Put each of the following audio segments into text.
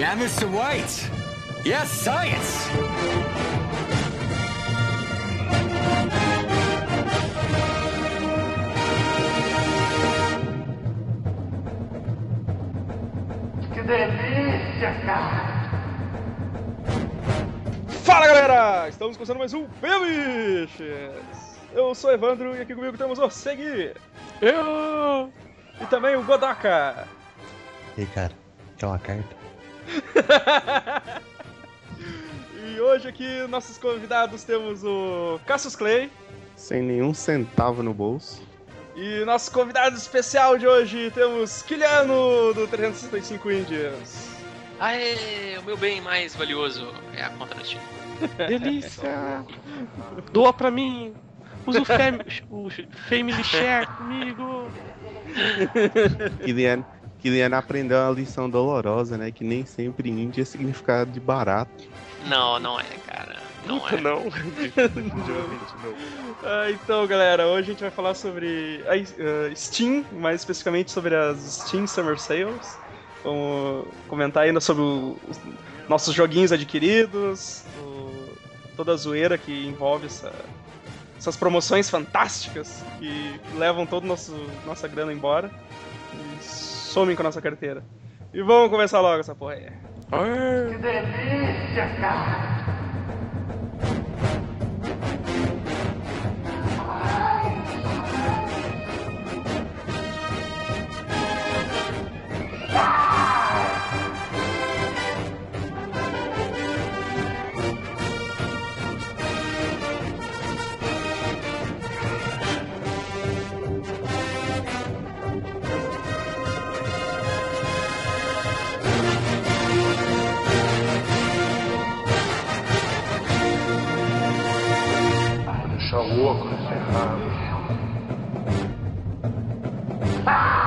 Yeah, Mr. White. Yes, science. Que delícia, cara! Fala galera! Estamos começando mais um Biches! Eu sou o Evandro e aqui comigo temos o Segui! Eu! E também o Godaka! E aí, cara, quer uma carta? e hoje aqui, nossos convidados, temos o Cassius Clay. Sem nenhum centavo no bolso. E nosso convidado especial de hoje, temos Kiliano, do 365 Indians. Aê, o meu bem mais valioso é a conta do time. Delícia! Doa pra mim! Usa o, fam o Family Share comigo! Kilian, Kilian aprendeu uma lição dolorosa, né? Que nem sempre índia é significado de barato. Não, não é, cara. Não é. Não, definitivamente não. Ah, então, galera, hoje a gente vai falar sobre a uh, Steam, mais especificamente sobre as Steam Summer Sales. Vamos comentar ainda sobre o, os nossos joguinhos adquiridos, o, toda a zoeira que envolve essa, essas promoções fantásticas que, que levam toda nossa grana embora somem com a nossa carteira. E vamos começar logo essa porra aí. Que delícia, cara! Louco, né? Ferrado. Dá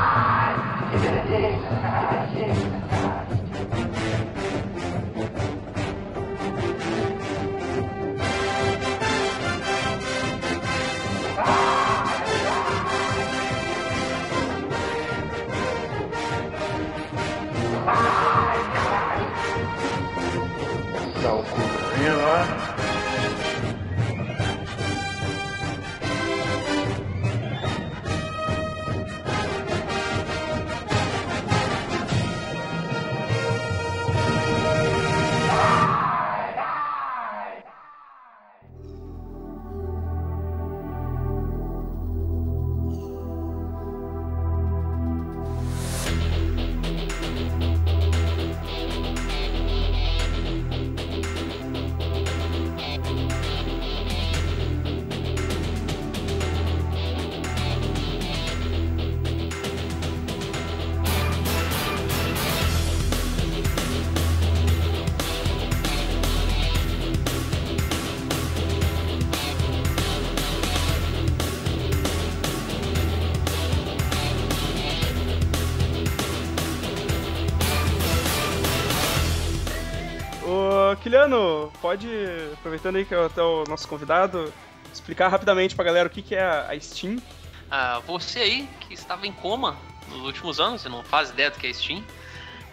pode, aproveitando aí que é até o nosso convidado, explicar rapidamente pra galera o que, que é a Steam? Ah, você aí que estava em coma nos últimos anos, você não faz ideia do que é Steam.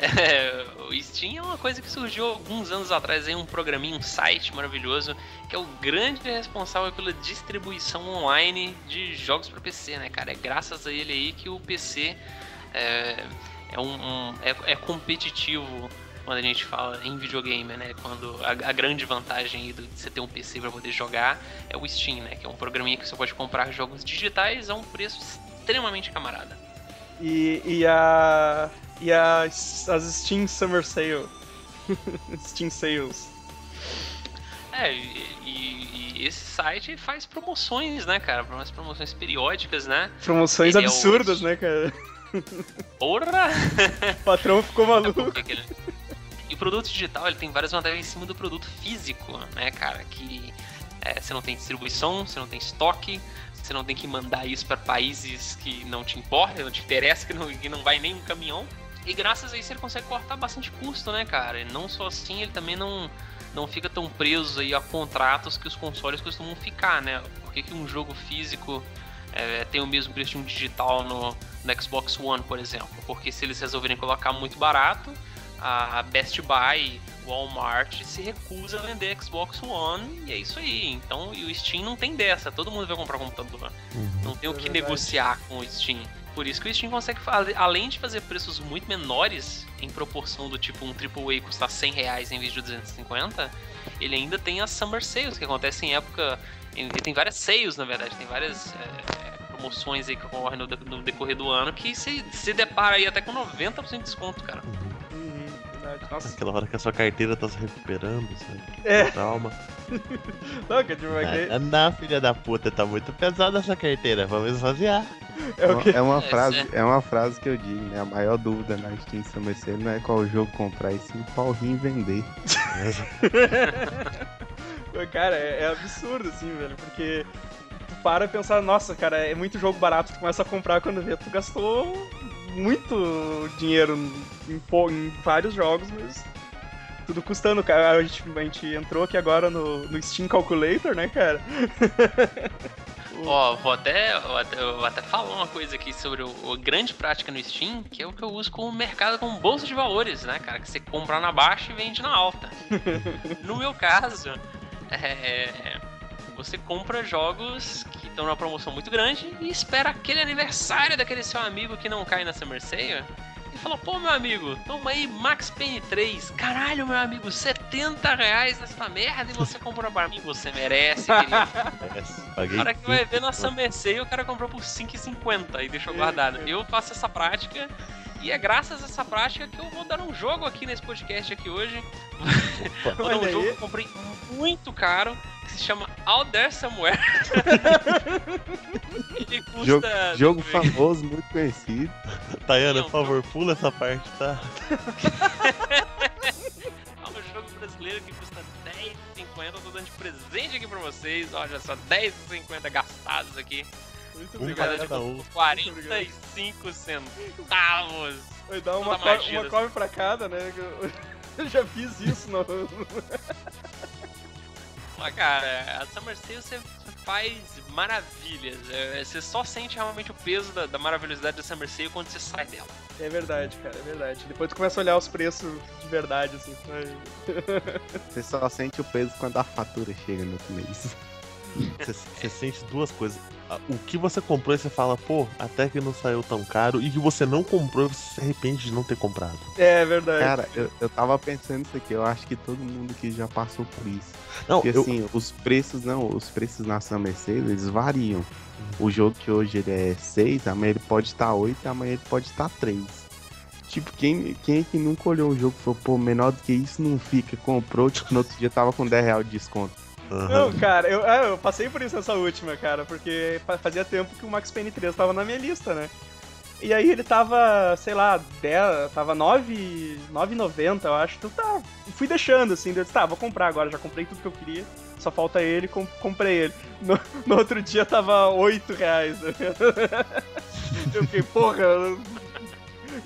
É, o Steam é uma coisa que surgiu alguns anos atrás, aí, um programinha, um site maravilhoso, que é o grande responsável pela distribuição online de jogos para PC, né, cara? É graças a ele aí que o PC é, é, um, um- é- é competitivo quando a gente fala em videogame, né? Quando a, a grande vantagem de você ter um PC para poder jogar é o Steam, né? Que é um programinha que você pode comprar jogos digitais a um preço extremamente camarada. E, e a. E a, as Steam Summer Sale. Steam Sales. É, e, e- e esse site faz promoções, né, cara? Umas promoções periódicas, né? Promoções Ele é o- absurdas, né, cara? Porra! O patrão ficou É maluco. porque ele- E o produto digital ele tem várias vantagens em cima do produto físico, né, cara? Que é, você não tem distribuição, você não tem estoque, você não tem que mandar isso para países que não te importam, não te interessa, que não, que não vai nem um caminhão. E graças a isso ele consegue cortar bastante custo, né, cara? E não só assim, ele também não, não fica tão preso aí a contratos que os consoles costumam ficar, né? Por que, que um jogo físico é, tem o mesmo preço de um digital no, no Xbox One, por exemplo? Porque se eles resolverem colocar muito barato, a Best Buy, Walmart se recusa a vender Xbox One e é isso aí. Então, e o Steam não tem dessa, todo mundo vai comprar computador. Não tem o que verdade. negociar com o Steam. Por isso que o Steam consegue, além de fazer preços muito menores, em proporção do tipo um AAA custar 100 reais em vez de 250, ele ainda tem as Summer Sales, que acontecem em época. Ele tem várias sales, na verdade, tem várias é, promoções aí que ocorrem no, no decorrer do ano que se, se depara aí até com 90% de desconto, cara. Uhum, verdade. Nossa, Aquela hora que a sua carteira tá se recuperando, sabe? É. Calma. não, que tipo, é, que- Não, filha da puta, tá muito pesada essa carteira. Vamos esvaziar. é o que. É uma É, frase, certo. é uma frase que eu digo, né? A maior dúvida na Steam Summer Sale não é qual jogo comprar, e sim qual rim vender. Cara, é, é absurdo, assim, velho, porque tu para e pensar, nossa, cara, é muito jogo barato, tu começa a comprar quando vê, tu gastou muito dinheiro em, em vários jogos, mas tudo custando, cara. A gente, a gente entrou aqui agora no, no Steam Calculator, né, cara? Ó, vou até, vou até, vou até falar uma coisa aqui sobre a grande prática no Steam, que é o que eu uso como mercado como bolsa de valores, né, cara? Que você compra na baixa e vende na alta. no meu caso, é, você compra jogos que estão numa promoção muito grande e espera aquele aniversário daquele seu amigo que não cai na Summer Sale. E fala, pô, meu amigo, toma aí Max Payne 3. Caralho, meu amigo, 70 reais nessa merda e você comprou pra mim. Você merece, querido. É, cara que vai ver. Summer Sale, o cara comprou por 5,50 e deixou guardado. Eu faço essa prática e é graças a essa prática que eu vou dar um jogo aqui nesse podcast aqui hoje. Vou dar um jogo que eu comprei muito caro, que se chama Out There Somewhere. Ele custa... Jogo, jogo famoso, muito conhecido. Tayana, Não, por favor, pula essa parte, tá? É um jogo brasileiro que custa 10,50. Eu tô dando de presente aqui pra vocês. Olha só, 10,50 gastados aqui. Muito Um obrigado. cada um. 45 centavos. Vai dar uma, co uma come pra cada, né? Eu, já fiz isso no. Mas, cara, a Summer Sale você faz maravilhas. É, Você só sente realmente o peso da, da maravilhosidade da Summer Sale quando você sai dela. É verdade, cara, é verdade. Depois tu começa a olhar os preços de verdade, assim. Você só sente o peso quando a fatura chega no outro mês. Você, você sente duas coisas. O que você comprou e você fala, pô, até que não saiu tão caro. E o que você não comprou e você se arrepende de não ter comprado. É verdade. Cara, eu, eu tava pensando isso aqui, eu acho que todo mundo aqui já passou por isso. Não, Porque eu, assim, os preços não, os preços na Summer Sale, eles variam. O jogo que hoje ele é 6, amanhã ele pode estar 8, amanhã ele pode estar 3. Tipo, quem, quem é que nunca olhou um jogo e falou, pô, menor do que isso não fica, comprou, tipo, no outro dia tava com 10 reais de desconto. Não, cara, eu, é, eu passei por isso nessa última, cara, porque fa- fazia tempo que o Max Payne 3 tava na minha lista, né? E aí ele tava, sei lá, 10, tava 9, 9,90, eu acho. Então tá, fui deixando assim, eu disse, tá, vou comprar agora, já comprei tudo que eu queria, só falta ele, com- comprei ele. No, no outro dia tava 8 reais. né? Eu fiquei, porra,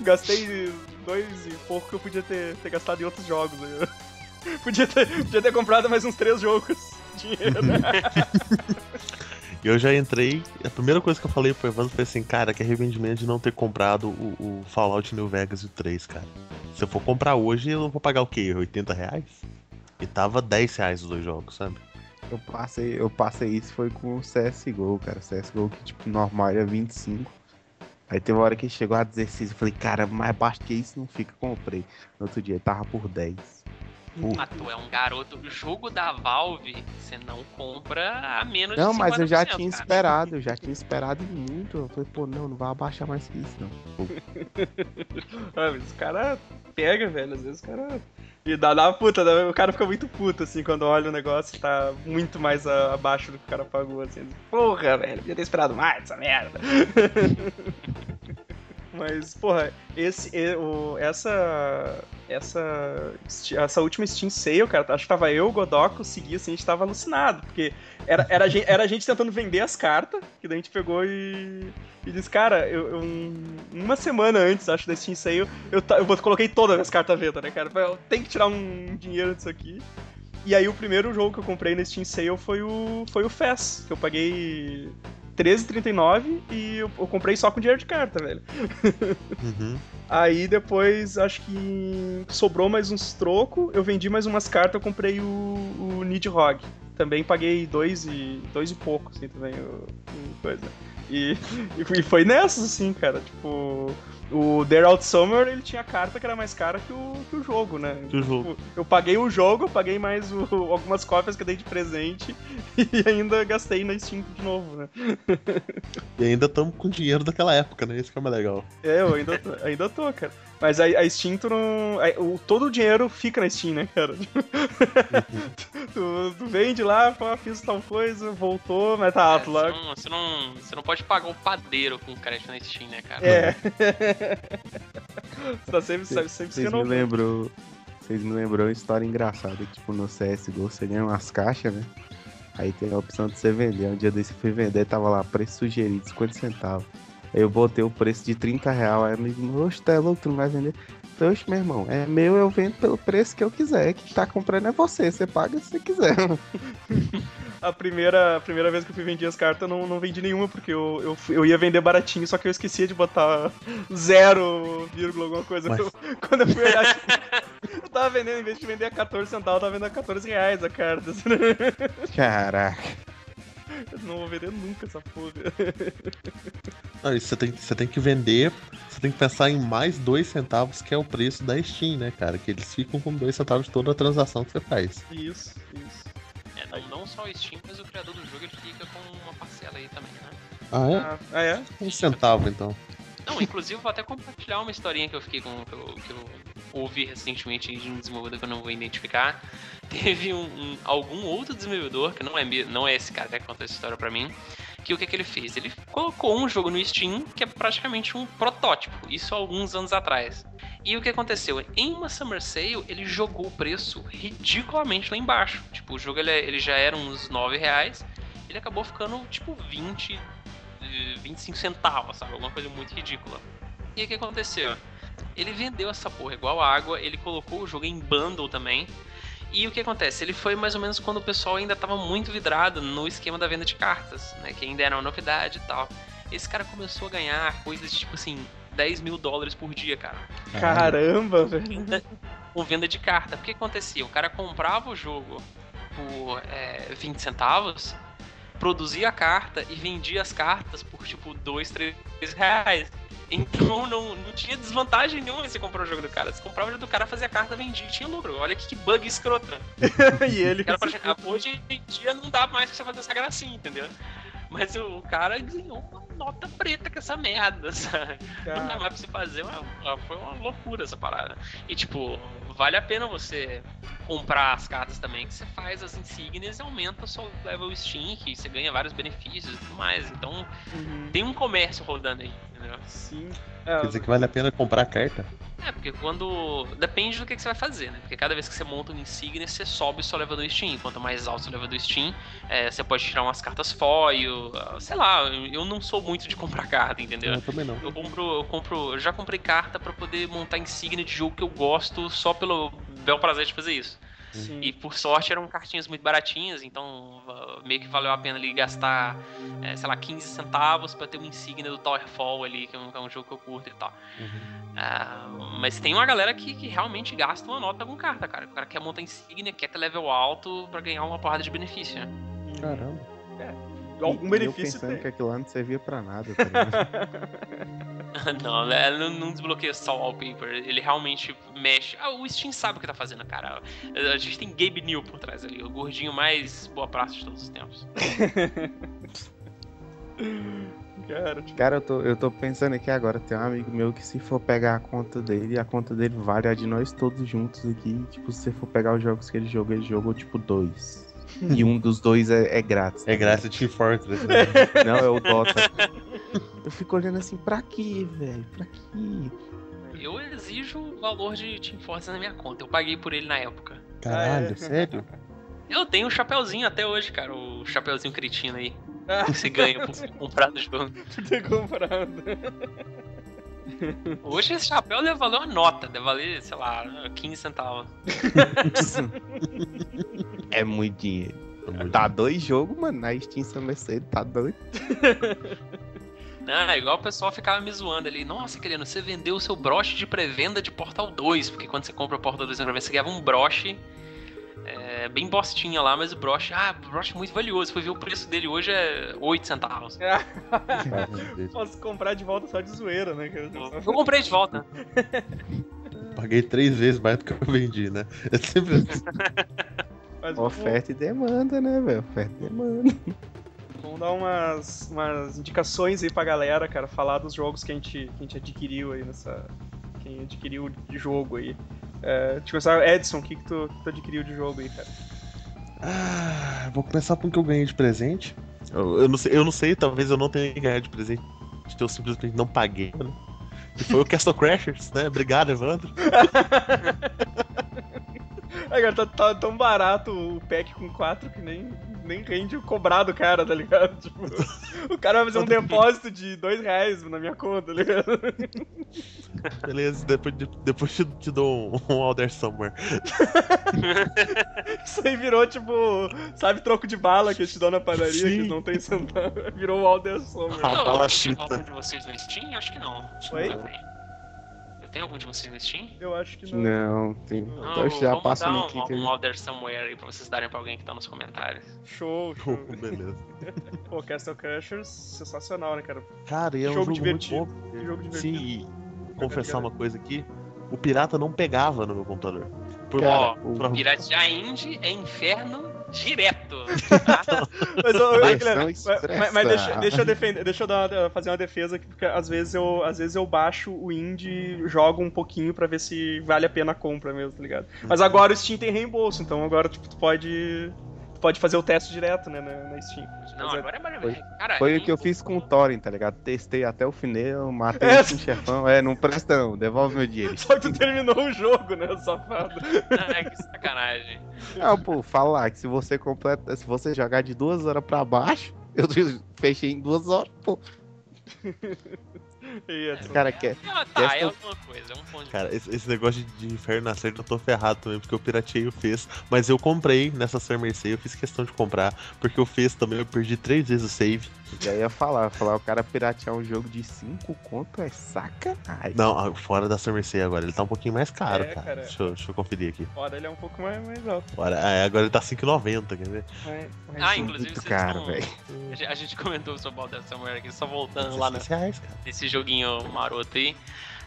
gastei dois e pouco que eu podia ter, ter gastado em outros jogos. né? Podia ter, podia ter comprado mais uns três jogos. Dinheiro. Eu já entrei. A primeira coisa que eu falei pro Evandro foi assim, cara, que arrependimento de não ter comprado o, o Fallout New Vegas e o 3, cara. Se eu for comprar hoje, eu vou pagar o quê? 80 reais? E tava 10 reais os dois jogos, sabe? Eu passei, eu passei isso foi com o CSGO, cara. CSGO que tipo normal era 25. Aí teve uma hora que chegou a 16, eu falei, cara, mais baixo que isso não fica, comprei. No outro dia tava por 10. Ah, tu é um garoto. O jogo da Valve, você não compra a menos Não, de 50%, mas eu já tinha cara. esperado, eu já tinha esperado muito. Eu falei, pô, não, não vai abaixar mais que isso, não. Ah, mas os caras pega, velho. Às vezes os caras. E dá, uma puta, dá- o cara fica muito puto, assim, quando olha o negócio e tá muito mais a- abaixo do que o cara pagou, assim. Porra, velho, podia ter esperado mais essa merda. Mas, porra, esse, o, essa, essa, essa última Steam Sale, cara, acho que tava eu, o Godoco, Segui, assim, a gente tava alucinado, porque era, era, a gente, era a gente tentando vender as cartas, que daí a gente pegou e, e disse, cara, eu, eu- um- uma semana antes, acho, da Steam Sale, eu, eu coloquei todas as cartas à venda, né, cara? Eu tenho que tirar um dinheiro disso aqui. E aí o primeiro jogo que eu comprei na Steam Sale foi o, foi o FES, que eu paguei R$13,39 e eu, eu comprei só com dinheiro de carta, velho. Uhum. Aí depois, acho que sobrou mais uns troco, eu vendi mais umas cartas, eu comprei o, o Nidhogg. Também paguei dois e, dois e pouco, assim, também, o coisa. E, e foi nessas, assim, cara, tipo... O Dare Out Summer, ele tinha carta que era mais cara que o, que o jogo, né? Que o jogo. Tipo, eu paguei o jogo, eu paguei mais o- algumas cópias que eu dei de presente e ainda gastei na Steam de novo, né? E ainda estamos com dinheiro daquela época, né? Isso que é mais legal. É, eu ainda tô, ainda tô cara. Mas a, a Steam, tu não. a- o, todo o dinheiro fica na Steam, né, cara? tu, tu vende lá, fala, fiz tal coisa, voltou, mas tá É, alto lá. você, não, você, não, você não pode pagar o padeiro com crédito na Steam, né, cara? É. Você tá sempre, sempre, sempre Vocês me lembrou. Vocês me lembrou uma história engraçada, tipo, no CSGO você ganha umas caixas, né? Aí tem a opção de você vender. Um dia desse eu fui vender, tava lá, preço sugerido, 50 centavos. Eu botei o preço de 30 reais. Aí amigo, meu, oxe, é louco, tu não vai vender? Falei, Oxe, meu irmão, é meu, eu vendo pelo preço que eu quiser. Quem tá comprando é você, você paga se você quiser. A primeira, a primeira vez que eu fui vender as cartas, eu não, não vendi nenhuma, porque eu, eu, fui- eu ia vender baratinho, só que eu esquecia de botar zero, vírgula, alguma coisa. Mas- Eu- quando eu fui olhar, eu tava vendendo, em vez de vender a 14 centavos, eu tava vendendo a 14 reais a carta. Caraca. Eu não vou vender nunca essa porra. Não, você tem, você tem que vender, você tem que pensar em mais dois centavos, que é o preço da Steam, né, cara? Que eles ficam com dois centavos de toda a transação que você faz. Isso, isso. É, não, não só o Steam, mas o criador do jogo ele fica com uma parcela aí também, né? Ah, é? Ah, é? Um centavo, então. Não, inclusive vou até compartilhar uma historinha que eu fiquei com. que eu, que eu ouvi recentemente de um desenvolvedor que eu não vou identificar. Teve um, um- algum outro desenvolvedor, que não é, não é esse cara que contou essa história pra mim, que o que, que ele fez? Ele colocou um jogo no Steam que é praticamente um protótipo, isso há alguns anos atrás. E o que aconteceu? Em uma Summer Sale, ele jogou o preço ridiculamente lá embaixo. Tipo, o jogo ele, ele já era uns 9 reais, ele acabou ficando tipo 20, eh, 25 centavos, sabe? Alguma coisa muito ridícula. E aí o que aconteceu? Ele vendeu essa porra igual água, ele colocou o jogo em bundle também. E o que acontece? Ele foi mais ou menos quando o pessoal ainda tava muito vidrado no esquema da venda de cartas, né? Que ainda era uma novidade e tal. Esse cara começou a ganhar coisas tipo assim, 10 mil dólares por dia, cara. Caramba, velho. Venda- com venda de carta. Porque acontecia? O cara comprava o jogo por é, 20 centavos, produzia a carta e vendia as cartas por tipo 2, 3 reais. Então não, não tinha desvantagem nenhuma você comprar o jogo do cara. Você comprava o jogo do cara, fazia a carta, vendia e tinha lucro. Olha que, que bug escrota. e ele. O cara fala, "Ah, hoje em dia não dá mais pra você fazer essa gracinha, entendeu? Mas o cara ganhou uma nota preta com essa merda, sabe? Não dá mais pra você fazer, uma- foi uma loucura essa parada. E tipo, vale a pena você comprar as cartas também, que você faz as insígnias e aumenta o seu level Steam, que você ganha vários benefícios e tudo mais. Então Uhum. tem um comércio rodando aí, entendeu? Sim. É, Quer dizer que vale a pena comprar a carta? É, porque quando. Depende do que, que você vai fazer, né? Porque cada vez que você monta um insígnia, você sobe o seu level do Steam. Quanto mais alto o seu level do Steam, é, você pode tirar umas cartas foil. ah, Sei lá, eu não sou muito de comprar carta, entendeu? Eu também não. Eu compro, eu compro, eu já comprei carta pra poder montar insígnia de jogo que eu gosto só pelo bel prazer de fazer isso. Sim. E por sorte eram cartinhas muito baratinhas, então meio que valeu a pena ali gastar, eh, sei lá, 15 centavos pra ter uma insígnia do Towerfall ali, que é um, que é um jogo que eu curto e tal. Ah, mas tem uma galera que, que realmente gasta uma nota com carta, cara. O cara quer montar insígnia, quer ter level alto pra ganhar uma porrada de benefício, né? Caramba. Algum E- benefício Eu pensando tem. que aquilo lá não servia pra nada, tá? não, né, não, desbloqueia só o wallpaper, ele realmente mexe. Ah, o Steam sabe o que tá fazendo, cara. A gente tem Gabe New por trás ali, o gordinho mais boa praça de todos os tempos. Cara, tipo, Cara, eu tô, eu tô pensando aqui agora, tem um amigo meu que se for pegar a conta dele, a conta dele vale a de nós todos juntos aqui. Tipo, se você for pegar os jogos que ele jogou, ele jogou tipo dois. E um dos dois é, é grátis. É graça de Team Fortress, né? Não, é o Dota. Eu fico olhando assim, pra quê, velho? Pra quê? Eu exijo o valor de Team Fortress na minha conta, eu paguei por ele na época. Caralho, é. sério? Eu tenho o chapeuzinho até hoje, cara, o chapeuzinho cretino aí, Ah, que você ganha por ter comprado o jogo. por ter comprado. Hoje esse chapéu deve valer uma nota, deve valer, sei lá, 15 centavos. É muito dinheiro. Tá dois jogos, mano, na Steam Summer Sale, tá doido. Não, é igual o pessoal ficava me zoando ali. Nossa, querendo, você vendeu o seu broche de pré-venda de Portal 2, porque quando você compra o Portal 2 na pré-venda, você ganhava um broche é, bem bostinha lá, mas o broche, ah, broche muito valioso. Fui ver o preço dele hoje é 8 centavos. Posso comprar de volta só de zoeira, né? Eu comprei de volta. Paguei três vezes mais do que eu vendi, né? É sempre assim. Mas Oferta e demanda, né, velho? Oferta e demanda. Vamos dar umas, umas indicações aí pra galera, cara, falar dos jogos que a gente, que a gente adquiriu aí nessa. Quem adquiriu de jogo aí. É, deixa eu começar, Edson, o que, que, tu, que tu adquiriu de jogo aí, cara? Ah, vou começar com o que eu ganhei de presente. Eu, eu não sei, eu não sei, talvez eu não tenha ganhado de presente. Eu simplesmente não paguei, né? E foi o Castle Crashers, né? Obrigado, Evandro. Aí, cara, tá, tá tão barato o pack com 4 que nem, nem rende o cobrado do cara, tá ligado? Tipo, o cara vai fazer um depósito de 2 reais na minha conta, tá ligado? Beleza, depois, de- depois te, te dou um, um Alder Somewhere. Isso aí virou, tipo, sabe, troco de bala que eu te dou na padaria, Sim. que não tem centavo. Virou o Alder Sommer. Ah, Eu- bala chita. de vocês no Steam? Acho que não. Oi? Tenho algum de vocês no Steam? Eu acho que não. Não, tem. Não, eu já vamos passo dar no um, um aí. Alder Somewhere aí pra vocês darem pra alguém que tá nos comentários. Show, show. Beleza. Pô, Castle Crashers, sensacional, né, cara? Cara, e é um Jogo jogo, divertido. muito bom. Que jogo divertido. Sim, e confessar uma coisa aqui. O pirata não pegava no meu computador. Por Cara, Ó, o- Piratear Indie é inferno direto. Mas, ô, ô, Mas mas, deixa, deixa eu defender, deixa eu dar fazer uma defesa aqui, porque às vezes eu, às vezes eu baixo o indie, jogo um pouquinho pra ver se vale a pena a compra mesmo, tá ligado? Mas agora o Steam tem reembolso, então agora tipo, tu pode pode fazer o teste direto, né, na, na Steam. Não, é- agora é maravilhoso. Cara, Foi é o que eu fiz com o Thorin, tá ligado? Testei até o final, matei É. esse chefão. É, não presta não, devolve meu dinheiro. Só que tu terminou o jogo, né, safado. Ai, que sacanagem. Não, pô, fala lá que se você completa, se você jogar de duas horas pra baixo, eu fechei em duas horas, pô. E, Edson? Cara, quer. Ah, tá, Essa- é alguma coisa, é um ponto de Cara, esse, esse negócio de, inferno na série eu tô ferrado também, porque eu pirateei o Fez. Mas eu comprei nessa Summer Mercy, eu fiz questão de comprar, porque o Fez também eu perdi três vezes o save. Já ia falar, falar, o cara piratear um jogo de 5 conto é sacanagem. Não, ah, fora da Summer Mercy agora, ele tá um pouquinho mais caro, É, cara. cara. Deixa, eu, deixa eu conferir aqui. Foda, ele é um pouco mais, mais alto. Agora, é, agora ele tá 5,90, quer ver? Mas, mas Ah, sim. inclusive Muito vocês caro, estão- velho. A gente- comentou sobre o Alder Somewhere aqui, só voltando lá no, 16 reais, cara. nesse joguinho maroto aí.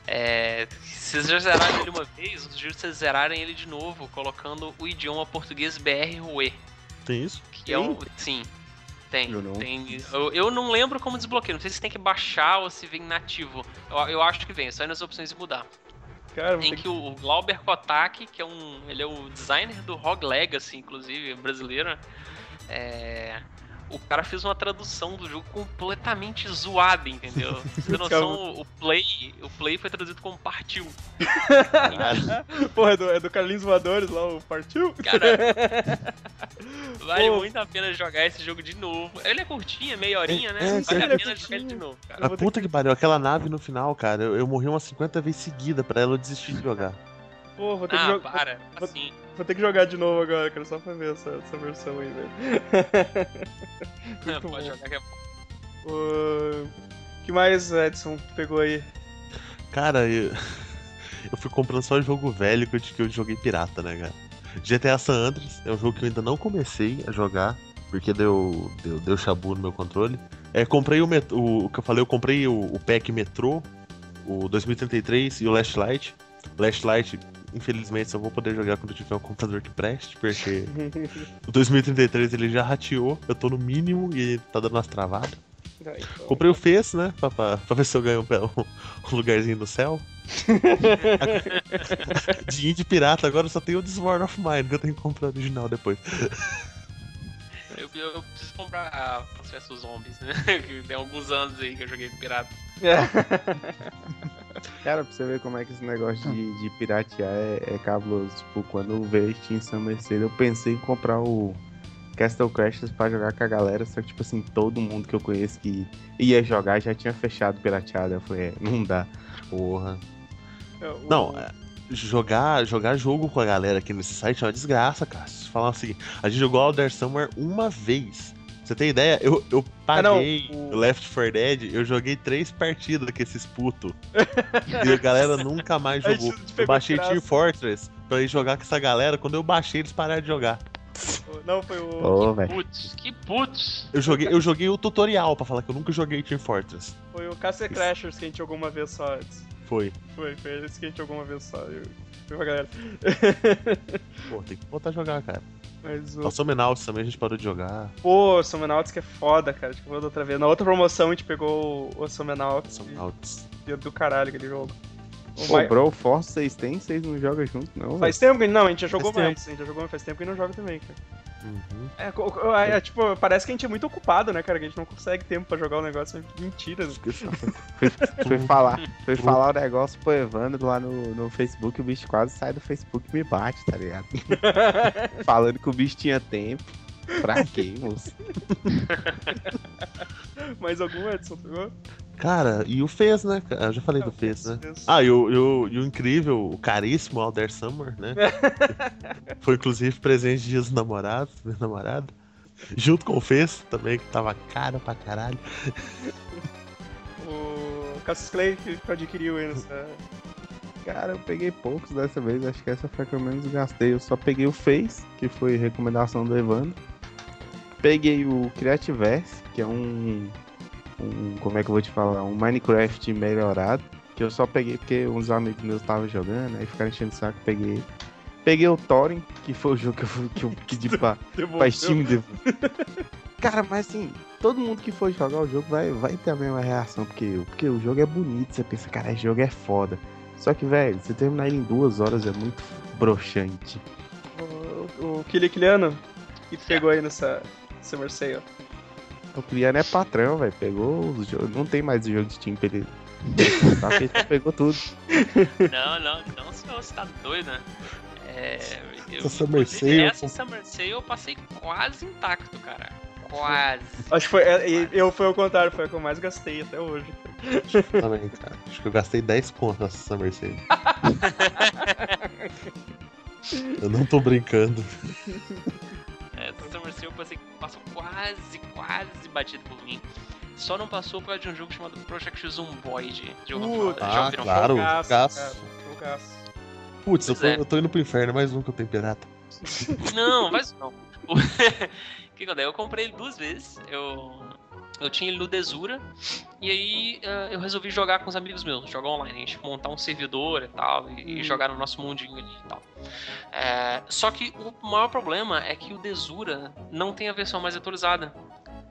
É, se vocês já zeraram ele uma vez, eu sugiro vocês zerarem ele de novo, colocando o idioma português BR Rue. Tem isso? Que é o. Sim. Tem. Eu não tem eu, eu não lembro como desbloqueia. Não sei se tem que baixar ou se vem nativo. Eu, eu acho que vem, é só ir nas opções e mudar. Cara, vou Em ter que o, o Glauber Kotak, que é um. Ele é o designer do Rogue Legacy, inclusive, brasileiro. É. O cara fez uma tradução do jogo completamente zoada, entendeu? Pra Você tem noção, o play, o play foi traduzido como partiu. Porra, é do, é do Carlinhos Voadores lá, o Partiu? Cara, vale Pô. muito a pena jogar esse jogo de novo. Ele é curtinho, é meia horinha, né? É, vale a é pena jogar ele de novo, cara. A puta que pariu, aquela nave no final, cara, eu, eu morri umas 50 vezes seguida pra ela desistir de jogar. Pô, vou ter, que Ah, jo- para. vou- Assim, vou ter que jogar de novo agora, cara, só pra ver essa, essa versão aí, velho. Muito pode bom. jogar que é O que mais, Edson, pegou aí? Cara, eu, eu fui comprando só jogo velho que eu, que eu joguei pirata, né, cara? GTA San Andreas é um jogo que eu ainda não comecei a jogar, porque deu, deu, deu chabu no meu controle. É, comprei o, met- o, o que eu falei, eu comprei o, o pack Metro, o 2033 e o Last Light. Last Light, infelizmente, só vou poder jogar quando eu tiver um computador que preste, porque o 2033 ele já rateou, eu tô no mínimo e ele tá dando umas travadas. Então. Comprei o Fez, né? Pra, pra, pra ver se eu ganho um, um lugarzinho no céu. de indie pirata, agora só tem o War of Mine, que eu tenho que comprar original depois. Eu, eu preciso comprar a Plants vs Zombies, né? Que tem alguns anos aí que eu joguei pirata. Cara, pra você ver como é que esse negócio de, de piratear é, é cabuloso. Tipo, quando eu veio Steam Summer Sale, eu pensei em comprar o Castle Crashers pra jogar com a galera, só que, tipo assim, todo mundo que eu conheço que ia jogar já tinha fechado pirateado. Eu falei, é, não dá. Porra. É, Não, é, jogar, jogar jogo com a galera aqui nesse site é uma desgraça, cara. Se falar assim, a gente jogou Alder Summer uma vez. Você tem ideia? Eu, eu Ah, não, paguei o- o Left 4 Dead, eu joguei três partidas com esses putos. e a galera nunca mais jogou. Eu baixei Team. Fortress pra ir jogar com essa galera. Quando eu baixei, eles pararam de jogar. Não, foi o. Ô, velho. Putz, que putz. Eu joguei, eu joguei o tutorial pra falar que eu nunca joguei Team Fortress. Foi o Castle Crashers que a gente jogou uma vez só antes. Foi. Foi, foi esse que a gente jogou uma vez só. Eu, foi pra galera. Pô, tem que voltar a jogar, cara. Mas o. Passou Menauts também, a gente parou de jogar. Pô, o Somenauts que é foda, cara. Tipo, eu da outra vez. Na outra promoção a gente pegou o Somenauts. Menauts. E, do caralho aquele jogo. O mai- Bro, Force vocês têm? Vocês não jogam junto, não? Faz tempo que não, a gente já jogou Faz mais. A gente já jogou, mas faz tempo que não joga também, cara. Uhum. É, é, é, tipo, parece que a gente é muito ocupado, né, cara? Que a gente não consegue tempo pra jogar o negócio. Mentira. Foi, foi falar, foi falar o negócio pro Evandro lá no, no Facebook, o bicho quase sai do Facebook e me bate, tá ligado? Falando que o bicho tinha tempo. Pra quê, moço? Mais algum, Edson? Pegou? Cara, e o Fez, né? Eu já falei do Fez, né? Fez. Ah, e o, e o, e o incrível, o caríssimo Alder Summer, né? Foi inclusive presente de Dias dos Namorados, meu namorado. Junto com o Fez também, que tava caro pra caralho. O Cassius Clay que adquiriu aí nessa. Cara, eu peguei poucos dessa vez, acho que essa foi a que eu menos gastei. Eu só peguei o Face, que foi recomendação do Evandro. Peguei o Creativerse, que é um, um. Como é que eu vou te falar? Um Minecraft melhorado. Que eu só peguei porque uns amigos meus estavam jogando, aí ficaram enchendo o saco, peguei. Peguei o Thorin, que foi o jogo que eu, que eu pedi pra, pra. Steam. de- Cara, mas assim, todo mundo que for jogar o jogo vai, vai ter a mesma reação, porque, porque o jogo é bonito, você pensa, cara, esse jogo é foda. Só que, velho, você terminar ele em duas horas é muito broxante. O, o Kilikiliano que tu pegou aí nessa Summer Sale. O Criano é patrão, velho. Pegou os jogos. Não tem mais jogo de Steam pra ele. Tá, ele pegou tudo. Não, não, não, senhor, você tá doido, né? É, eu, Essa Summer Sale, Essa pô. Summer Sale eu passei quase intacto, cara. Quase. Acho que foi. é, e- Eu foi ao contrário, foi a que eu mais gastei até hoje. Também, cara. Acho que eu gastei 10 conto nessa Summer Sale. eu não tô brincando. Essa Summer Sale eu passei, passou quase, quase batido por mim. Só não passou por causa de um jogo chamado Project Zomboid. Falar? Já Ah, claro. Jogaço. Putz, eu tô, é. eu tô indo pro inferno, mais um que eu tenho pirata. Não, faz não. O que que acontece? Eu comprei ele duas vezes. Eu, eu tinha ele no Desura. E aí eh, eu resolvi jogar com os amigos meus, jogar online. A gente montar um servidor e tal. E, e jogar no nosso mundinho ali e tal. É, só que o maior problema é que o Desura não tem a versão mais atualizada.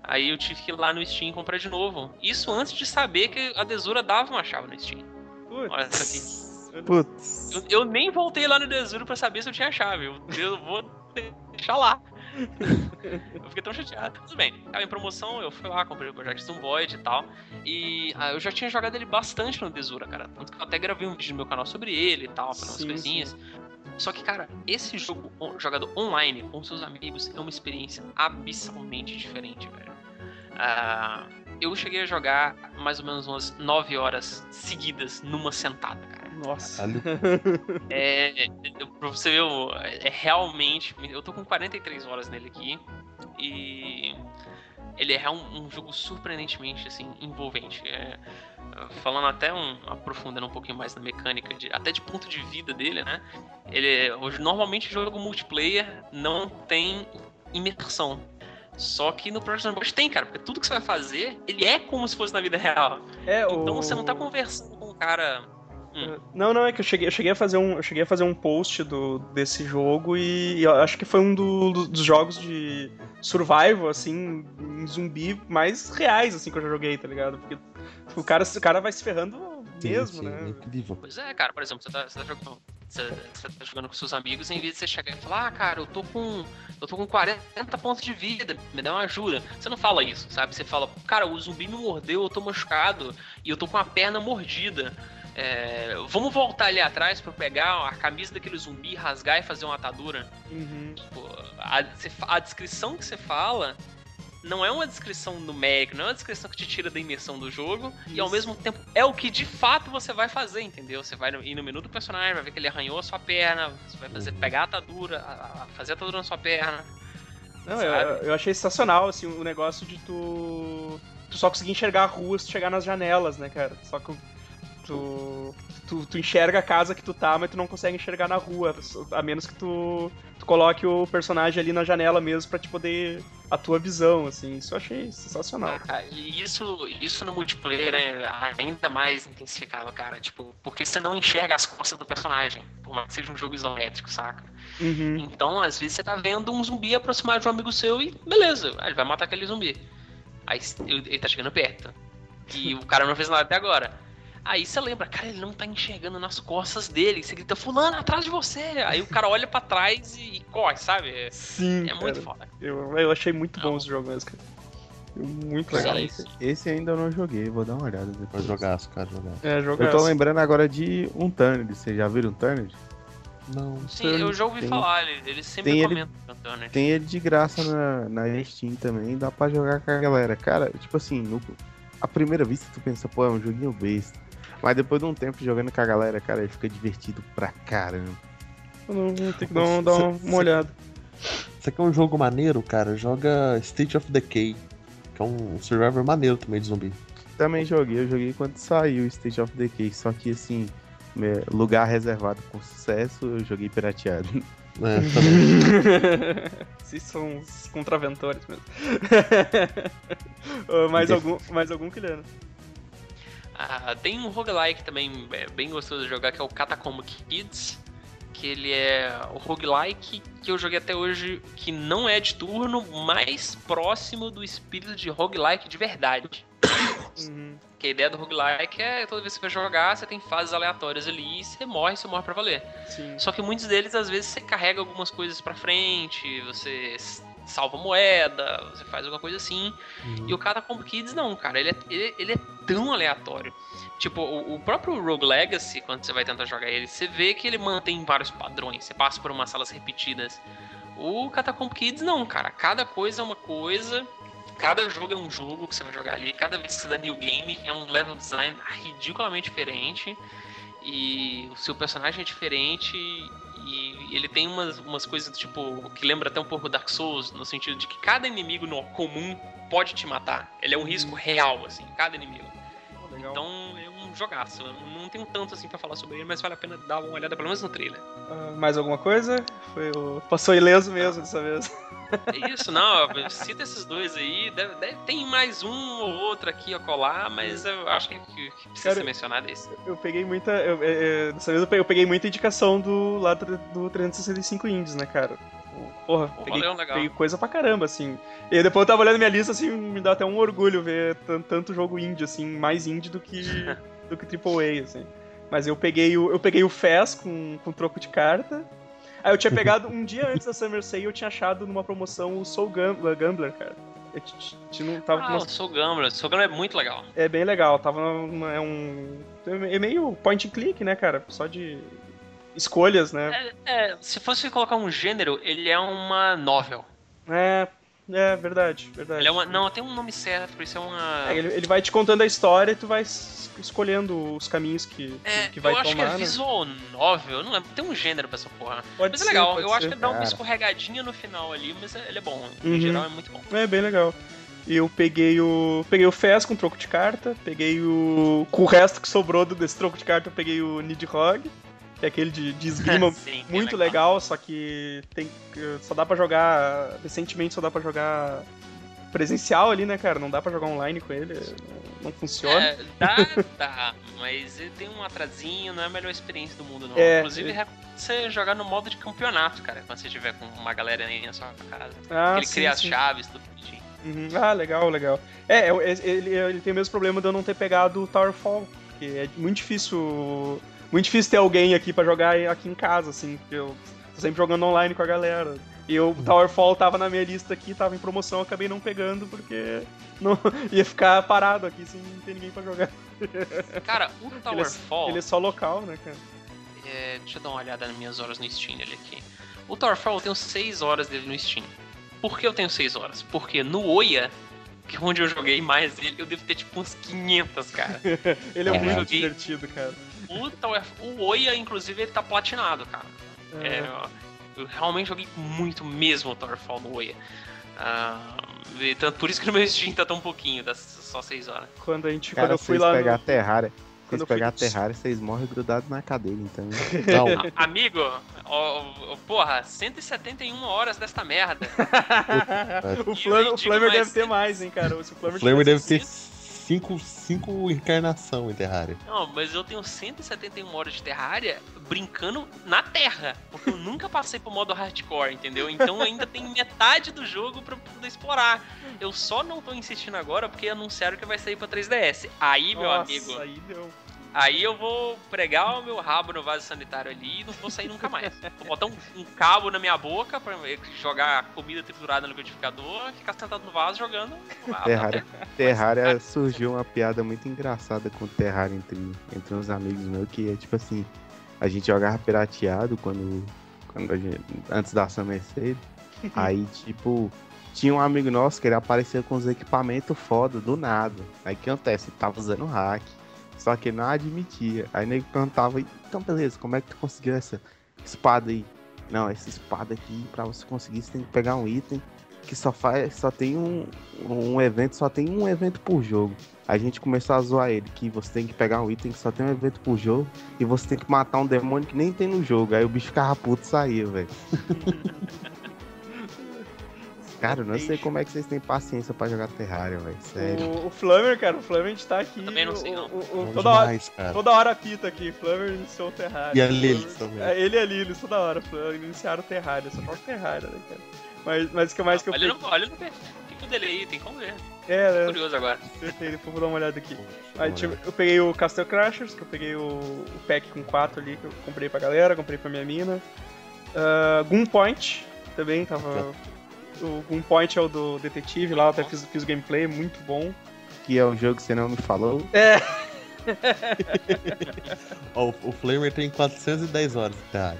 Aí eu tive que ir lá no Steam e comprar de novo. Isso antes de saber que a Desura dava uma chave no Steam. Putz. Olha isso aqui. Putz. Eu, eu nem voltei lá no Desuro pra saber se eu tinha a chave. Eu, eu vou deixar lá. Eu fiquei tão chateado. Tudo bem, tava em promoção, eu fui lá, comprei o Project Zomboid e tal. E ah, eu já tinha jogado ele bastante no Desura, cara. Tanto que eu até gravei um vídeo no meu canal sobre ele e tal, falando umas Sim, coisinhas. Só que, cara, esse jogo jogado online com seus amigos é uma experiência abissalmente diferente, velho. Ah, eu cheguei a jogar mais ou menos umas 9 horas seguidas numa sentada, cara. Nossa. É, pra você ver, é realmente. Eu tô com 43 horas nele aqui. E. Ele é um, um jogo surpreendentemente assim, envolvente. É, falando até um. aprofundando um pouquinho mais na mecânica, de, até de ponto de vida dele, né? Ele é- normalmente jogo multiplayer não tem imersão. Só que no Project Zomboid tem, cara, porque tudo que você vai fazer, ele é como se fosse na vida real. É, Então o... você não tá conversando com um cara. Hum. Não, não, é que eu cheguei, eu cheguei a fazer um, eu cheguei a fazer um post do, desse jogo e, eu acho que foi um do- do- dos jogos de survival, assim, em zumbi mais reais, assim, que eu já joguei, tá ligado? Porque o cara, o cara vai se ferrando Sim, mesmo, sim, é né? incrível. Pois é, cara, por exemplo, você tá, você tá jogando. Você, você tá jogando com seus amigos, em vez de você chegar e falar, ah, cara, eu tô com. Eu tô com 40 pontos de vida, me dá uma ajuda. Você não fala isso, sabe? Você fala, cara, o zumbi me mordeu, eu tô machucado e eu tô com a perna mordida. É, vamos voltar ali atrás pra eu pegar a camisa daquele zumbi, rasgar e fazer uma atadura. Uhum. Tipo, a, a descrição que você fala não é uma descrição numérica, não é uma descrição que te tira da imersão do jogo, e ao Isso. mesmo tempo é o que de fato você vai fazer, entendeu? Você vai ir no menu do personagem, vai ver que ele arranhou a sua perna, você vai fazer, Uhum. pegar a atadura, a- a- fazer a atadura na sua perna. Não, eu, eu achei sensacional, assim, o negócio de tu. Tu só conseguir enxergar a rua se chegar nas janelas, né, cara? Só que tu. Tu, tu enxerga a casa que tu tá, mas tu não consegue enxergar na rua. A menos que tu, tu coloque o personagem ali na janela mesmo pra te poder. a tua visão, assim. Isso eu achei sensacional. Ah, e isso, isso no multiplayer é ainda mais intensificado, cara. Tipo, porque você não enxerga as costas do personagem, por mais que seja um jogo isométrico, saca? Uhum. Então, às vezes, você tá vendo um zumbi aproximar de um amigo seu e beleza, ele vai matar aquele zumbi. Aí ele tá chegando perto. E o cara não fez nada até agora. Aí você lembra, cara, ele não tá enxergando nas costas dele. Você grita, fulano, atrás de você. Aí o cara olha pra trás e, e corre, sabe? É, Sim. é muito cara. foda. Eu, eu achei muito bom Não. esse jogo mesmo, cara. Muito legal. Cara, esse, esse ainda eu não joguei, vou dar uma olhada depois. jogar, cara, jogar. É, jogo Eu tô lembrando agora de um Turned. Vocês já viram um Turned? Não. Sim, eu já ouvi Tem- falar, ele, ele sempre tem ele- comenta né? Tem ele de graça na, na Steam também, dá pra jogar com a galera. Cara, tipo assim, no, a primeira vista tu pensa, pô, é um joguinho besta. Mas depois de um tempo jogando com a galera, cara, ele fica divertido pra caramba. Eu não vou ter que dar, um- dar uma, uma olhada. Isso aqui é um jogo maneiro, cara. Joga State of Decay. Que é um survivor maneiro também de zumbi. Também joguei, eu joguei quando saiu State of Decay, só que assim, é, lugar reservado com sucesso, eu joguei pirateado. É, também. Vocês são os contraventores mesmo. Mais, algum, mais algum, Guilherme? Ah, tem um roguelike também é, bem gostoso de jogar, que é o Catacomb Kids. Que ele é o roguelike que eu joguei até hoje, que não é de turno, mais próximo do espírito de roguelike de verdade. Uhum. Que a ideia do roguelike é toda vez que você vai jogar, você tem fases aleatórias ali e você morre, você morre pra valer. Sim. Só que muitos deles, às vezes, você carrega algumas coisas pra frente, você salva moeda, você faz alguma coisa assim. E o Catacomb Kids não, cara, ele é, ele, ele é tão aleatório. Tipo, o, o próprio Rogue Legacy, quando você vai tentar jogar ele, você vê que ele mantém vários padrões, você passa por umas salas repetidas. O Catacomb Kids não, cara, cada coisa é uma coisa, cada jogo é um jogo que você vai jogar ali, cada vez que você dá new game é um level design ridiculamente diferente e o seu personagem é diferente e ele tem umas, umas coisas tipo que lembra até um pouco Dark Souls no sentido de que cada inimigo no comum pode te matar. Ele é um risco real assim, cada inimigo. Legal. Então um jogaço. Eu não tenho tanto assim pra falar sobre ele, mas vale a pena dar uma olhada pelo menos no trailer. Ah, mais alguma coisa? Foi o... Passou ileso mesmo dessa vez. É isso, não, cita esses dois aí. Deve, deve- tem mais um ou outro aqui a colar, mas eu acho que, que- precisa Cara, ser mencionado esse. Eu peguei muita. Eu, é, é, dessa vez eu peguei, eu muita indicação do lado do 365 Indies, né, cara? Porra, Pô, peguei, peguei coisa pra caramba, assim. E depois eu tava olhando minha lista, assim, me dá até um orgulho ver tan- tanto jogo indie, assim, mais indie do que, do que AAA, assim. Mas eu peguei o, eu peguei o FES com, com troco de carta. Aí eu tinha pegado, um dia antes da Summer Sale, eu tinha achado numa promoção o Soul Gam- Gambler, cara. Eu t- t- tinha- tava Ah, umas o Soul Gambler. O Soul Gambler é muito legal. é bem legal, tava numa, é um. É meio point and click, né, cara? Só de escolhas, né? É, é, se fosse colocar um gênero, ele é uma novel. É, é, verdade, verdade. Ele é uma, não, tem um nome certo, por isso é uma. É, ele, ele vai te contando a história e tu vai es- escolhendo os caminhos que, É, que, que vai eu acho tomar. que é né? visual novel, não lembro, tem um gênero pra essa porra. Pode Mas é ser, legal, pode eu acho ser. que dá uma escorregadinha no final ali, mas é- ele é bom. Uhum. Em geral é muito bom. É bem legal. Eu peguei o. Peguei o FES com troco de carta, peguei o. Com o resto que sobrou do- desse troco de carta, eu peguei o Nidhogg, que é aquele de, de esgrima Sim, muito legal. só que tem. Só dá pra jogar. Recentemente só dá pra jogar presencial ali, né, cara? Não dá pra jogar online com ele. Não, funciona. É, dá, dá, mas ele tem um atrasinho, não é a melhor experiência do mundo, não. É, Inclusive, é você jogar no modo de campeonato, cara, quando você tiver com uma galera aí na sua casa. Ah, ele sim, cria as sim. chaves, tudo bonitinho. Uhum. Ah, legal, legal. É, é, ele, ele tem o mesmo problema de eu não ter pegado o Towerfall, porque é muito difícil. Muito difícil ter alguém aqui pra jogar aqui em casa, assim, porque eu tô sempre jogando online com a galera. E o Towerfall tava na minha lista aqui, tava em promoção, acabei não pegando porque não ia ficar parado aqui sem ter ninguém pra jogar. Cara, o Ele é, Towerfall. ele é só local, né, cara? É, deixa eu dar uma olhada nas minhas horas no Steam dele aqui. O Towerfall eu tenho 6 horas dele no Steam. Por que eu tenho 6 horas? Porque no Oia, que é onde eu joguei mais ele, eu devo ter tipo uns 500, cara. Ele é Eu muito divertido, cara. O, o Oia, inclusive, ele tá platinado, cara. É. É, eu realmente joguei muito mesmo o Towerfall no Oia. Ah, e tanto por isso que no meu Steam tá tão pouquinho, tá só 6 horas. Quando a gente. Cara, quando eu fui lá. pegar a No... Terraria, Quando vocês eu fui- pegar a Terraria, vocês morrem grudados na cadeira, então. Não, A- Amigo, ó, ó, porra, 171 horas desta merda. o Flamer, o deve ter mais, hein, cara. Se o o Flamer, deve ter cinco, cinco encarnação em Terraria. Não, mas eu tenho 171 horas de Terraria brincando na Terra. Porque eu nunca passei pro modo hardcore, entendeu? Então ainda tem metade do jogo pra poder explorar. Eu só não tô insistindo agora porque anunciaram que vai sair pra 3DS. Aí, meu Nossa, amigo, Aí deu. Aí eu vou pregar o meu rabo no vaso sanitário ali e não vou sair nunca mais. Vou botar um, um cabo na minha boca pra jogar comida triturada no liquidificador, ficar sentado no vaso jogando. Terraria, Terraria surgiu uma piada muito engraçada com Terraria entre, entre uns amigos meus, que é tipo assim, a gente jogava pirateado quando, quando a gente, antes da Summer Sale, aí tipo, tinha um amigo nosso que ele aparecia com os equipamentos foda do nada. Aí o que acontece? Ele tava usando hack, só que não admitia. Aí ele perguntava, então beleza, como é que tu conseguiu essa espada aí? Não, essa espada aqui, pra você conseguir, você tem que pegar um item que só faz, só tem um, um evento, só tem um evento por jogo. A gente começou a zoar ele, que você tem que pegar um item que só tem um evento por jogo e você tem que matar um demônio que nem tem no jogo. Aí o bicho ficava puto e saía, velho. Cara, eu não sei como é que vocês têm paciência pra jogar Terraria, velho. Sério. O, o Flamer, cara, o Flamer a gente tá aqui. Também não sei, não. o- o- toda, hora, demais, cara. toda hora apita aqui. Flamer iniciou o Terraria. E a Lilith também. É, ele e a Lilith, toda hora. Flamer iniciaram o Terraria. Só falta Terraria, né, cara? Mas, mas o que mais que eu Olha peguei? no, olha no perfil. O eu delei? Tem como ver. É, Tô né? curioso agora. Depois vou dar uma olhada aqui. Aí, tipo, eu peguei o Castle Crashers, que eu peguei o, o pack com 4 ali, que eu comprei pra galera, comprei pra minha mina. Uh, Gunpoint também tava. O Gunpoint é o do detetive lá, eu até fiz, fiz o gameplay, muito bom. Que é um jogo que você não me falou. É, Ó, o, o Flamer tem 410 horas Terraria.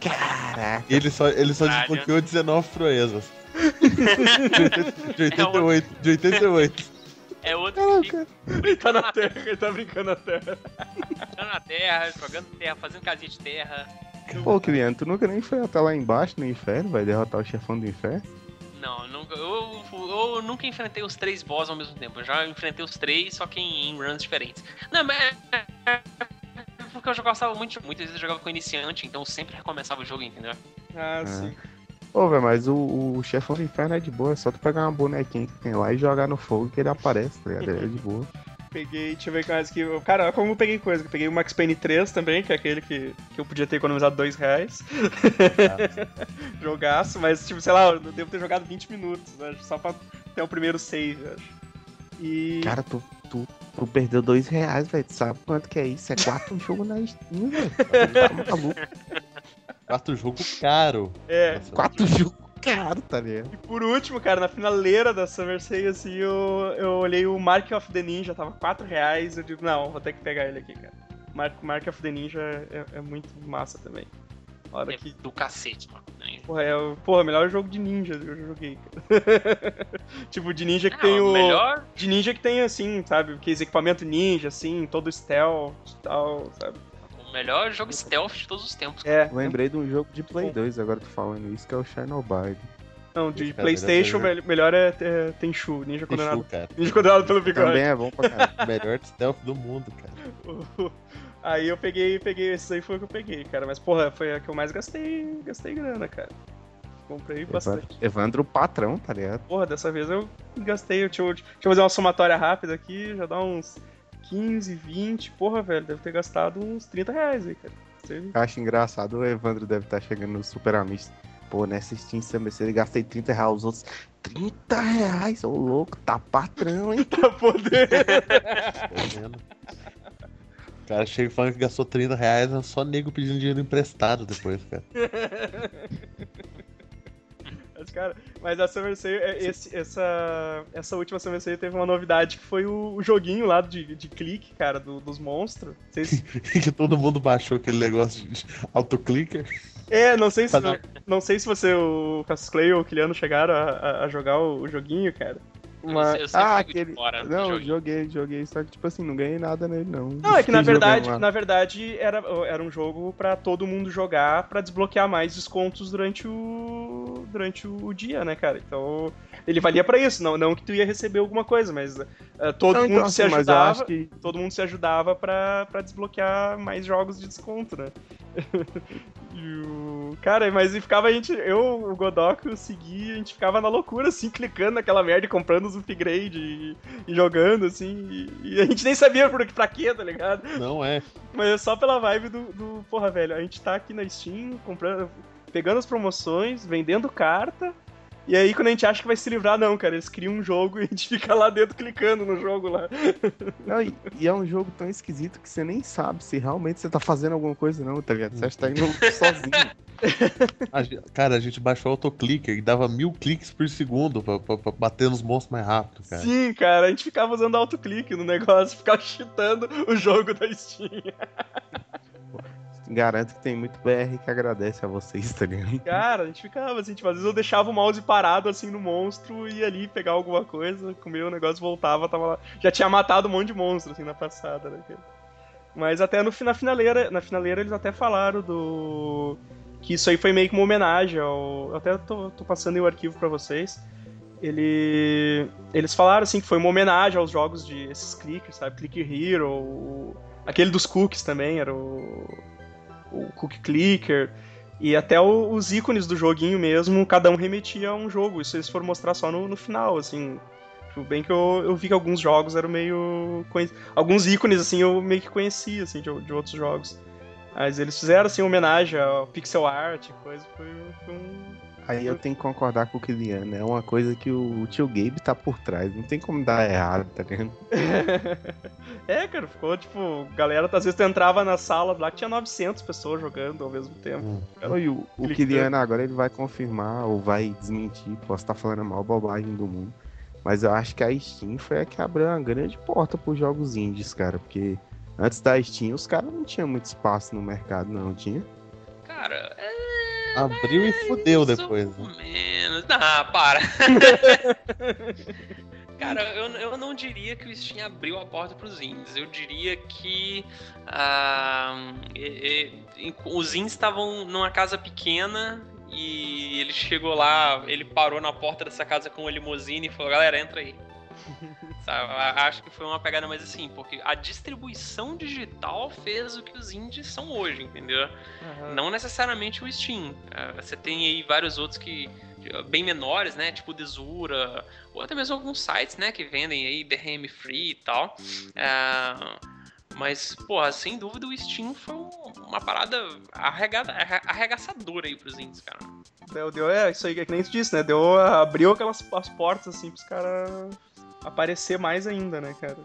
Caraca. Ele só, ele só Caralho. desbloqueou 19 proezas. de 88. De 88. É outro que fica ele tá na terra, ele tá brincando na terra. brincando na terra, jogando terra, fazendo casinha de terra. Pô, criança, tu nunca nem foi até lá embaixo no inferno, vai derrotar o chefão do inferno? Não, eu nunca, eu, eu nunca enfrentei os três boss ao mesmo tempo. Eu já enfrentei os três, só que em, em runs diferentes. Não, mas. é- é Porque eu já gostava muito, muitas vezes eu jogava com iniciante, então eu sempre recomeçava o jogo, entendeu? Ah, sim. Pô, velho, mas o, o chefão do inferno é de boa, é só tu pegar uma bonequinha que tem lá e jogar no fogo que ele aparece, tá ligado? Ele é de boa. Peguei, deixa eu ver o que mais que. Cara, olha como eu peguei coisa. Eu peguei o Max Payne 3 também, que é aquele que, que eu podia ter economizado 2 reais. Jogaço, mas, tipo, sei lá, eu devo ter jogado 20 minutos, né? Só pra ter o primeiro save, acho. E. Cara, tu, tu, tu perdeu dois reais, velho. Tu sabe quanto que é isso? É quatro jogos na Steam, velho. Tá maluco? Quarto jogo caro. é. Nossa, Quatro jogos caro, tá ligado? E por último, cara, na finaleira da Summer Sale, assim, eu, eu olhei o Mark of the Ninja, tava 4 reais. Eu digo, não, vou ter que pegar ele aqui, cara. Mark, Mark of the Ninja é, é muito massa também. Hora É que. do cacete, mano. Porra, é o porra, melhor jogo de ninja que eu já joguei, cara. tipo, de ninja que Ah, tem o. melhor. De ninja que tem assim, sabe? Aqueles equipamento ninja, assim, todo stealth e tal, sabe? O melhor jogo stealth de todos os tempos. É. Lembrei de um jogo de Play Bom. 2, agora tu falando isso, que é o Chernobyl. Não, de cara Playstation, melhor- mel- melhor é, é Tenchu, ninja Tenchu, condenado. cara. Ninja condenado pelo Também bigode. é bom pra caralho. Melhor stealth do mundo, cara. Aí eu peguei, peguei, esse aí foi o que eu peguei, cara. Mas, porra, foi a que eu mais gastei, gastei grana, cara. Comprei bastante. Evandro, patrão, tá ligado? Porra, dessa vez eu gastei, eu, eu, deixa eu fazer uma somatória rápida aqui, já dá uns 15, 20, porra, velho, deve ter gastado uns 30 reais aí, cara. Você- acho engraçado, o Evandro deve estar chegando no Super Amisto. Pô, nessa Steam CMC ele gastei 30 reais, os outros 30 reais, ô louco, tá patrão, hein? Tá podendo. O cara chega falando que gastou 30 reais, é só nego pedindo dinheiro emprestado depois, cara. Mas, cara, mas a Summer Sale, é, esse- essa, essa última Summer Sale teve uma novidade que foi o, o joguinho lá de, de clique, cara, do- dos monstros. Vocês- que todo mundo baixou aquele negócio de autoclicker. É, não sei se, Tá não sei se você, o Cassius Clay ou o Kiliano chegaram a, a- a jogar o, o joguinho, cara. Uma... Eu sempre Ah, aquele. Não, joguinho. joguei, joguei, só que tipo assim, não ganhei nada nele, não. Não, é que na verdade, na verdade era, era um jogo pra todo mundo jogar pra desbloquear mais descontos durante o durante o, dia, né, cara? Então, ele valia pra isso, não, não que tu ia receber alguma coisa, mas eh, todo Não, mundo então, se assim, mas eu ajudava, acho que todo mundo se ajudava pra, pra desbloquear mais jogos de desconto, né? e o... Cara, mas e ficava a gente, eu, o Godok, o Segui, a gente ficava na loucura, assim, clicando naquela merda e comprando os upgrades e, e jogando, assim, e, e a gente nem sabia por, pra quê, tá ligado? Não é. Mas é só pela vibe do, do, porra, velho, a gente tá aqui na Steam, comprando, pegando as promoções, vendendo carta, e aí quando a gente acha que vai se livrar, não, cara, eles criam um jogo e a gente fica lá dentro clicando no jogo lá. Não, e, e é um jogo tão esquisito que você nem sabe se realmente você tá fazendo alguma coisa, não, tá ligado? Você acha que tá indo sozinho. A gen- cara, a gente baixou o autoclicker e dava mil cliques por segundo pra, pra- pra bater nos monstros mais rápido, cara. Sim, cara, a gente ficava usando autoclique no negócio, ficava cheatando o jogo da Steam. Garanto que tem muito BR que agradece a vocês, tá ligado? Cara, a gente ficava assim, tipo, às vezes eu deixava o mouse parado assim no monstro, ia ali pegar alguma coisa, comer o negócio, voltava, tava lá. Já tinha matado um monte de monstro assim na passada, né? Mas até no, na finaleira, na finaleira eles até falaram do que isso aí foi meio que uma homenagem ao, eu até tô, tô passando o arquivo pra vocês. Ele eles falaram assim que foi uma homenagem aos jogos de esses clickers, sabe? Clicker Hero, aquele dos cookies também era o o Cookie Clicker. E até o- os ícones do joguinho mesmo, cada um remetia a um jogo. Isso eles foram mostrar só no, no final, assim. Tipo, bem que eu, eu vi que alguns jogos eram meio. Alguns ícones, assim, eu meio que conhecia, assim, de, de outros jogos. Mas eles fizeram, assim, homenagem ao pixel art, coisa. Foi, foi um. Aí eu tenho que concordar com o Kiliano, é uma coisa que o tio Gabe tá por trás, não tem como dar errado, tá ligado? é, cara, ficou tipo. Galera, às vezes tu entrava na sala lá que tinha 900 pessoas jogando ao mesmo tempo. Hum. Oi, o, o Clicando. Kiliano agora ele vai confirmar ou vai desmentir, posso estar falando a maior bobagem do mundo. Mas eu acho que a Steam foi a que abriu uma grande porta pros jogos indies, cara. Porque antes da Steam os caras não tinham muito espaço no mercado, não tinha. Cara, é. Abriu e fudeu depois. Né? menos. Ah, para. Cara, eu, eu não diria que o Steam abriu a porta para os indies. Eu diria que ah, e- e- os indies estavam numa casa pequena e ele chegou lá, ele parou na porta dessa casa com uma limusine e falou: galera, entra aí. Sabe, a- acho que foi uma pegada mais assim, porque a distribuição digital fez o que os indies são hoje, entendeu? Não necessariamente o Steam. Ah, Você tem aí vários outros que bem menores, né? Tipo o Desura, ou até mesmo alguns sites, né? Que vendem aí DRM Free e tal. Ah, mas, porra, sem dúvida o Steam foi um- uma parada arregada- arre- arregaçadora aí pros indies, cara. Deu, deu, é, isso aí é que nem tu disse, né? Deu, abriu aquelas as portas, assim, pros caras aparecer mais ainda, né, cara?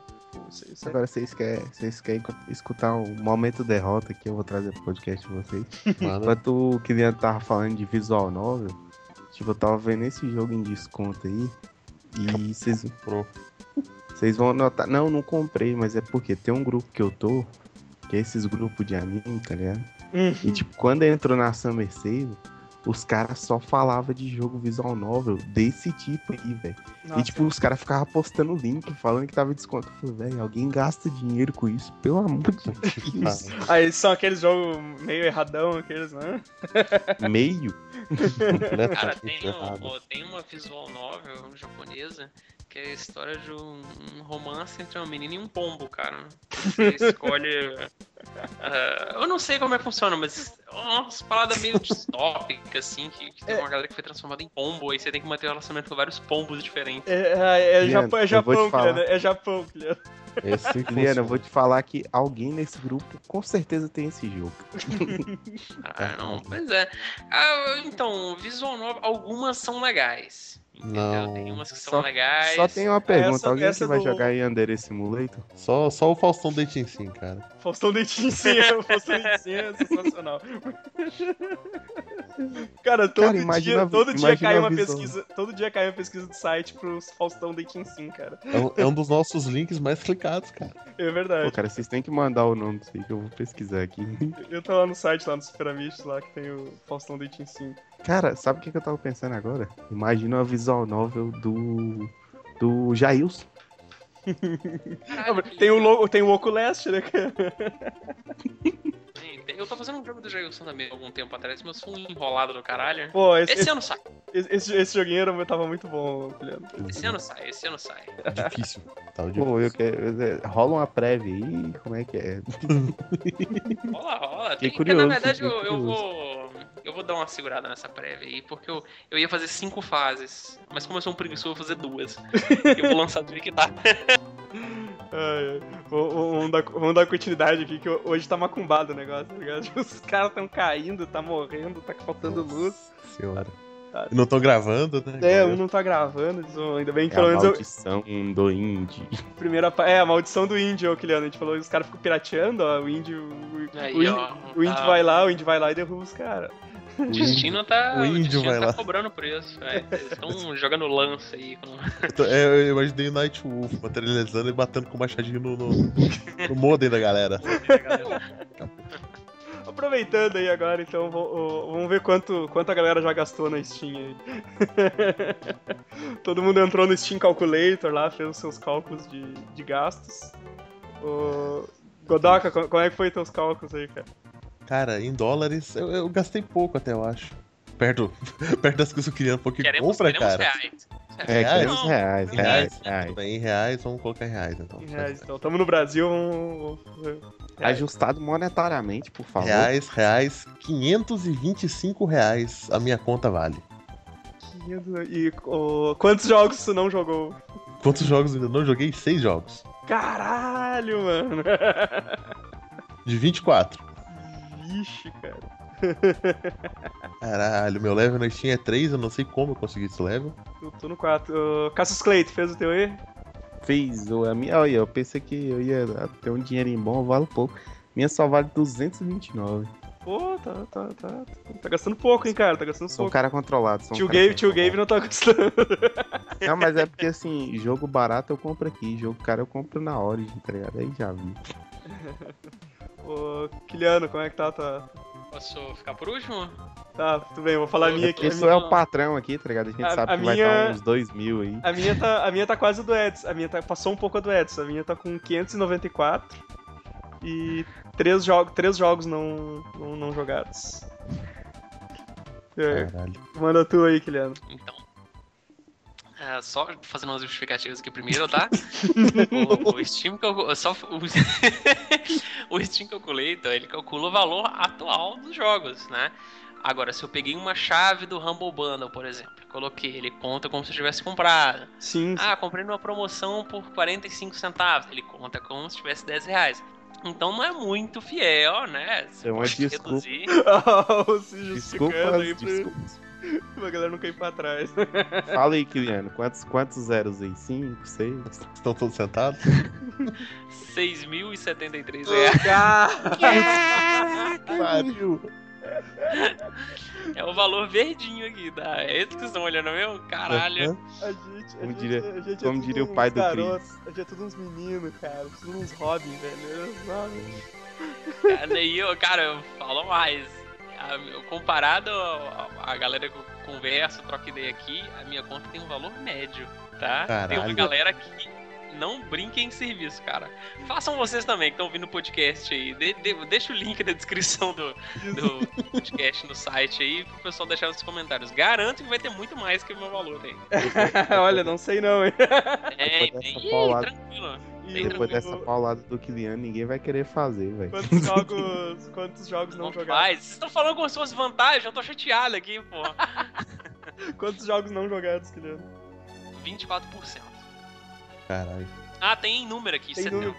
Isso, isso é- Agora vocês querem, vocês querem escutar o momento derrota que eu vou trazer pro podcast de vocês. Mano, Enquanto o Kiliano tava falando de visual novel, tipo, eu tava vendo esse jogo em desconto aí. E vocês pro. Vocês vão notar. Não, não comprei, mas é porque tem um grupo que eu tô, que é esses grupos de anime, tá ligado? Hum. E tipo, quando entrou na Summer Sale, os caras só falavam de jogo visual novel desse tipo aí, velho. E tipo, os caras ficavam postando link, falando que tava desconto. Eu falei, velho, alguém gasta dinheiro com isso, pelo amor de Deus. Aí são aqueles jogos meio erradão, aqueles, né? Meio? Cara, tem, um- tem uma visual novel japonesa que é a história de um, um romance entre uma menina e um pombo, cara. Você escolhe. ah, eu não sei como é que funciona, mas é umas paradas meio distópicas, assim, que, que tem uma galera que foi transformada em pombo, aí você tem que manter um relacionamento com vários pombos diferentes. É, é, é Japão, é eu vou te Japão, falar. Guilherme, é Japão. Esse Liana, eu vou te falar que alguém nesse grupo com certeza tem esse jogo. Ah, não, pois é. Ah, então, visual novel, algumas são legais. Entendeu? Não. Tem umas que são Só- legais. Só tem uma pergunta, Essa- alguém essa que vai do- jogar Yandere Simulator? Só, só o Faustão Deitinho sim, cara. Faustão Dentinho sim, é, o Faustão Dentinho é sensacional. Cara, todo Cara, imagina- dia, todo dia cai uma pesquisa, todo dia cai uma pesquisa do site pro Faustão Dentinho sim, cara. É um, é um dos nossos links mais clicados, cara. É Pô, verdade. cara, vocês têm que mandar o nome disso aí que eu vou pesquisar aqui. Eu tô lá no site, lá no Superamish, lá que tem o Faustão Dentinho sim. Cara, sabe o que, que eu tava pensando agora? Imagina uma visual novel do. do Jailson. Caralho, Tem o, logo, tem o Oculest, né, cara? Eu tô fazendo um jogo do Jailson também algum tempo atrás, mas eu sou um enrolado do caralho. Pô, esse, Esse esse, ano sai. esse, esse joguinho era, tava muito bom, Juliano. Esse ano sai, esse ano sai. Difícil. Tá difícil. Pô, eu quero. é, Rola uma prévia aí, como é que é? Rola, rola. Tem, curioso, na verdade, eu, eu vou. Eu vou dar uma segurada nessa prévia aí, porque eu, eu ia fazer cinco fases. Mas como eu sou um preguiçoso, eu vou fazer duas. eu vou lançar do que tá. Ai, ai. Vamos, dar, vamos dar continuidade aqui, que hoje tá macumbado o negócio, tá ligado? Os caras tão caindo, tá morrendo, tá faltando luz. Senhora. Tá. Não tô gravando, né? É, um eu. não tá gravando, ainda bem que É a pelo menos eu, maldição do indie. primeira pa- É, a maldição do índio, ô, Kiliano. A gente falou que os caras ficam pirateando, ó. O índio. O, Aí, o índio, ó, o índio tá. vai lá, o índio vai lá e derruba os caras. O destino tá. o índio destino vai tá lá. cobrando preço. É, eles estão jogando lança aí. Com... Então, é, eu imaginei o Night Wolf materializando e batendo com o machadinho no, no, no modem da galera. Aproveitando aí agora, então, o- vamos ver quanto, quanto a galera já gastou na Steam aí. Todo mundo entrou no Steam Calculator lá, fez os seus cálculos de, de gastos. O... Godoka, co- como é que foi teus cálculos aí, cara? Cara, em dólares, eu, eu gastei pouco até, eu acho. Perto, perto das coisas que eu queria, porque Queremos, compra, queremos cara. reais. É, Reais? Não. reais, Em reais, reais, reais. tudo bem, em reais, vamos colocar em reais, então. Em reais, então. Tamo no Brasil, vamos... reais. Ajustado monetariamente, por favor. Reais, reais, 525 reais a minha conta vale. E o- quantos jogos tu não jogou? Quantos jogos eu ainda não joguei? Seis jogos. Caralho, mano. De 24. Vixe, cara. Caralho, meu level na Steam é 3, eu não sei como eu consegui esse level. Eu tô no 4. Cassius Clay, tu fez o teu aí? Fiz o a minha, olha, eu pensei que eu ia ter um dinheirinho bom, vale pouco. Minha só vale 229. Pô, tá, tá, tá. Tá gastando pouco, hein, cara? Tá gastando Sou um pouco. cara controlado. Sou um Tio cara Gabe, tio. Gabe não tá gastando. Não, mas é porque assim, jogo barato eu compro aqui, jogo caro eu compro na Origin, tá ligado? Aí já vi. Ô, Kiliano, como é que tá? Tá, Posso ficar por último? tá tudo bem, vou falar a minha aqui. Minha, é o patrão aqui, tá ligado? A gente A- sabe a que vai minha- estar uns 2 mil aí. a minha tá, a minha tá quase do Edson. A minha tá, passou um pouco a do Edson. A minha tá com 594 e três, jo três jogos não, não, não jogados. É, Caralho. manda tu aí, Kiliano. Então. É, só fazendo umas justificativas aqui primeiro, tá? o, o Steam calcula, só o, o Steam Calculator, ele calcula o valor atual dos jogos, né? Agora, se eu peguei uma chave do Humble Bundle, por exemplo, coloquei, ele conta como se eu tivesse comprado. Sim, Ah, comprei numa promoção por 45 centavos, ele conta como se tivesse 10 reais. Então não é muito fiel, né? Você É uma pode desculpa. reduzir. se justificando Desculpas, aí pra, desculpas. pra galera não cair pra trás. Fala aí, Kiliano, quantos, quantos zeros aí? 5, 6? Estão todos sentados? 6.073 reais. Pariu. É o valor verdinho aqui, tá? É esse que vocês estão olhando mesmo? Caralho. A gente, a Como gente, diria- a gente como é tudo diria o pai do garotos, A gente é tudo uns meninos, cara. Tudo uns Robin, velho. Cara, Daí eu, cara, eu falo mais. A- eu- Comparado a, a galera que eu converso, troco ideia aqui, a minha conta tem um valor médio, tá? Tem uma Caralho. galera que não brinca em serviço, cara. Façam vocês também que estão ouvindo o podcast aí. De- de- deixa o link na descrição do, do podcast no site aí pro pessoal deixar nos comentários. Garanto que vai ter muito mais que o meu valor aí. Olha, não sei não, hein? É, paulada. tranquilo. E Depois dessa paulada do Kiliano, ninguém vai querer fazer, velho. Quantos jogos, quantos jogos não Não jogados? faz. Vocês estão falando como se fosse vantagem, eu tô chateado aqui, pô. Quantos jogos não jogados, Kiliano? 24%. Caralho. Ah, tem número aqui, Tem 70. número.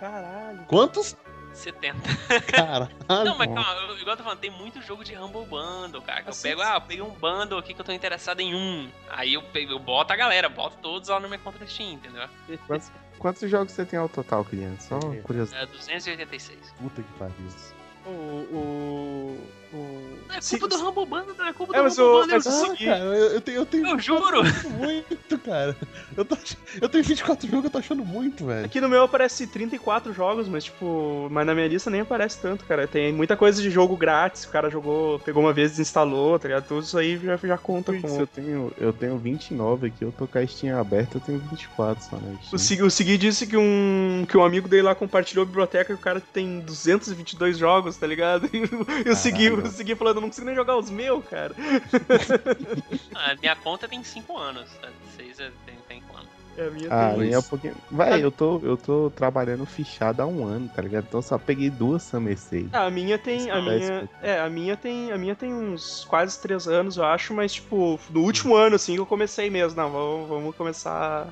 Caralho. Quantos? 70. Caralho. Não, mas calma, eu, igual eu tô falando, tem muito jogo de Humble Bundle, cara. Que eu Assim, pego, ah, eu peguei um bundle aqui que eu tô interessado em um. Aí eu, pego, eu boto a galera, boto todos lá na minha conta da Steam, entendeu? Quantos, quantos jogos você tem ao total, Kiliano? Só É. curiosidade. É 286. Puta que pariu. O, o, o, Não é Se- culpa do Rumble Banda, não é culpa É, do mas Rumble o- Banda, eu. Ah, seguinte- cara, eu, eu tenho, eu tenho. Eu juro. Muito, cara. Eu, tô, eu tenho 24 jogos, eu tô achando muito, velho. Aqui no meu aparece 34 jogos, mas tipo, mas na minha lista nem aparece tanto, cara. Tem muita coisa de jogo grátis, o cara jogou, pegou uma vez, desinstalou, tá ligado? Tudo isso aí já, já conta como. eu tenho, eu tenho 29 aqui, eu tô com a Steam aberta, eu tenho 24 só Steam. O Segui, o Segui disse que um, que um amigo dele lá compartilhou a biblioteca e o cara tem 222 jogos, tá ligado? E o Segui, Segui falando, eu não consigo nem jogar os meus, cara. A minha conta tem 5 anos, tá? 6 é, tem, tem quanto? É a minha Ah, minha é um pouquinho. Vai, eu tô, eu tô trabalhando fichado há um ano, tá ligado? Então só peguei duas Summer Sale. Ah, a minha tem. A Isso minha. É, a minha tem. A minha tem uns quase três anos, eu acho, mas tipo, no último ano, assim, que eu comecei mesmo. Não, vamos, vamos começar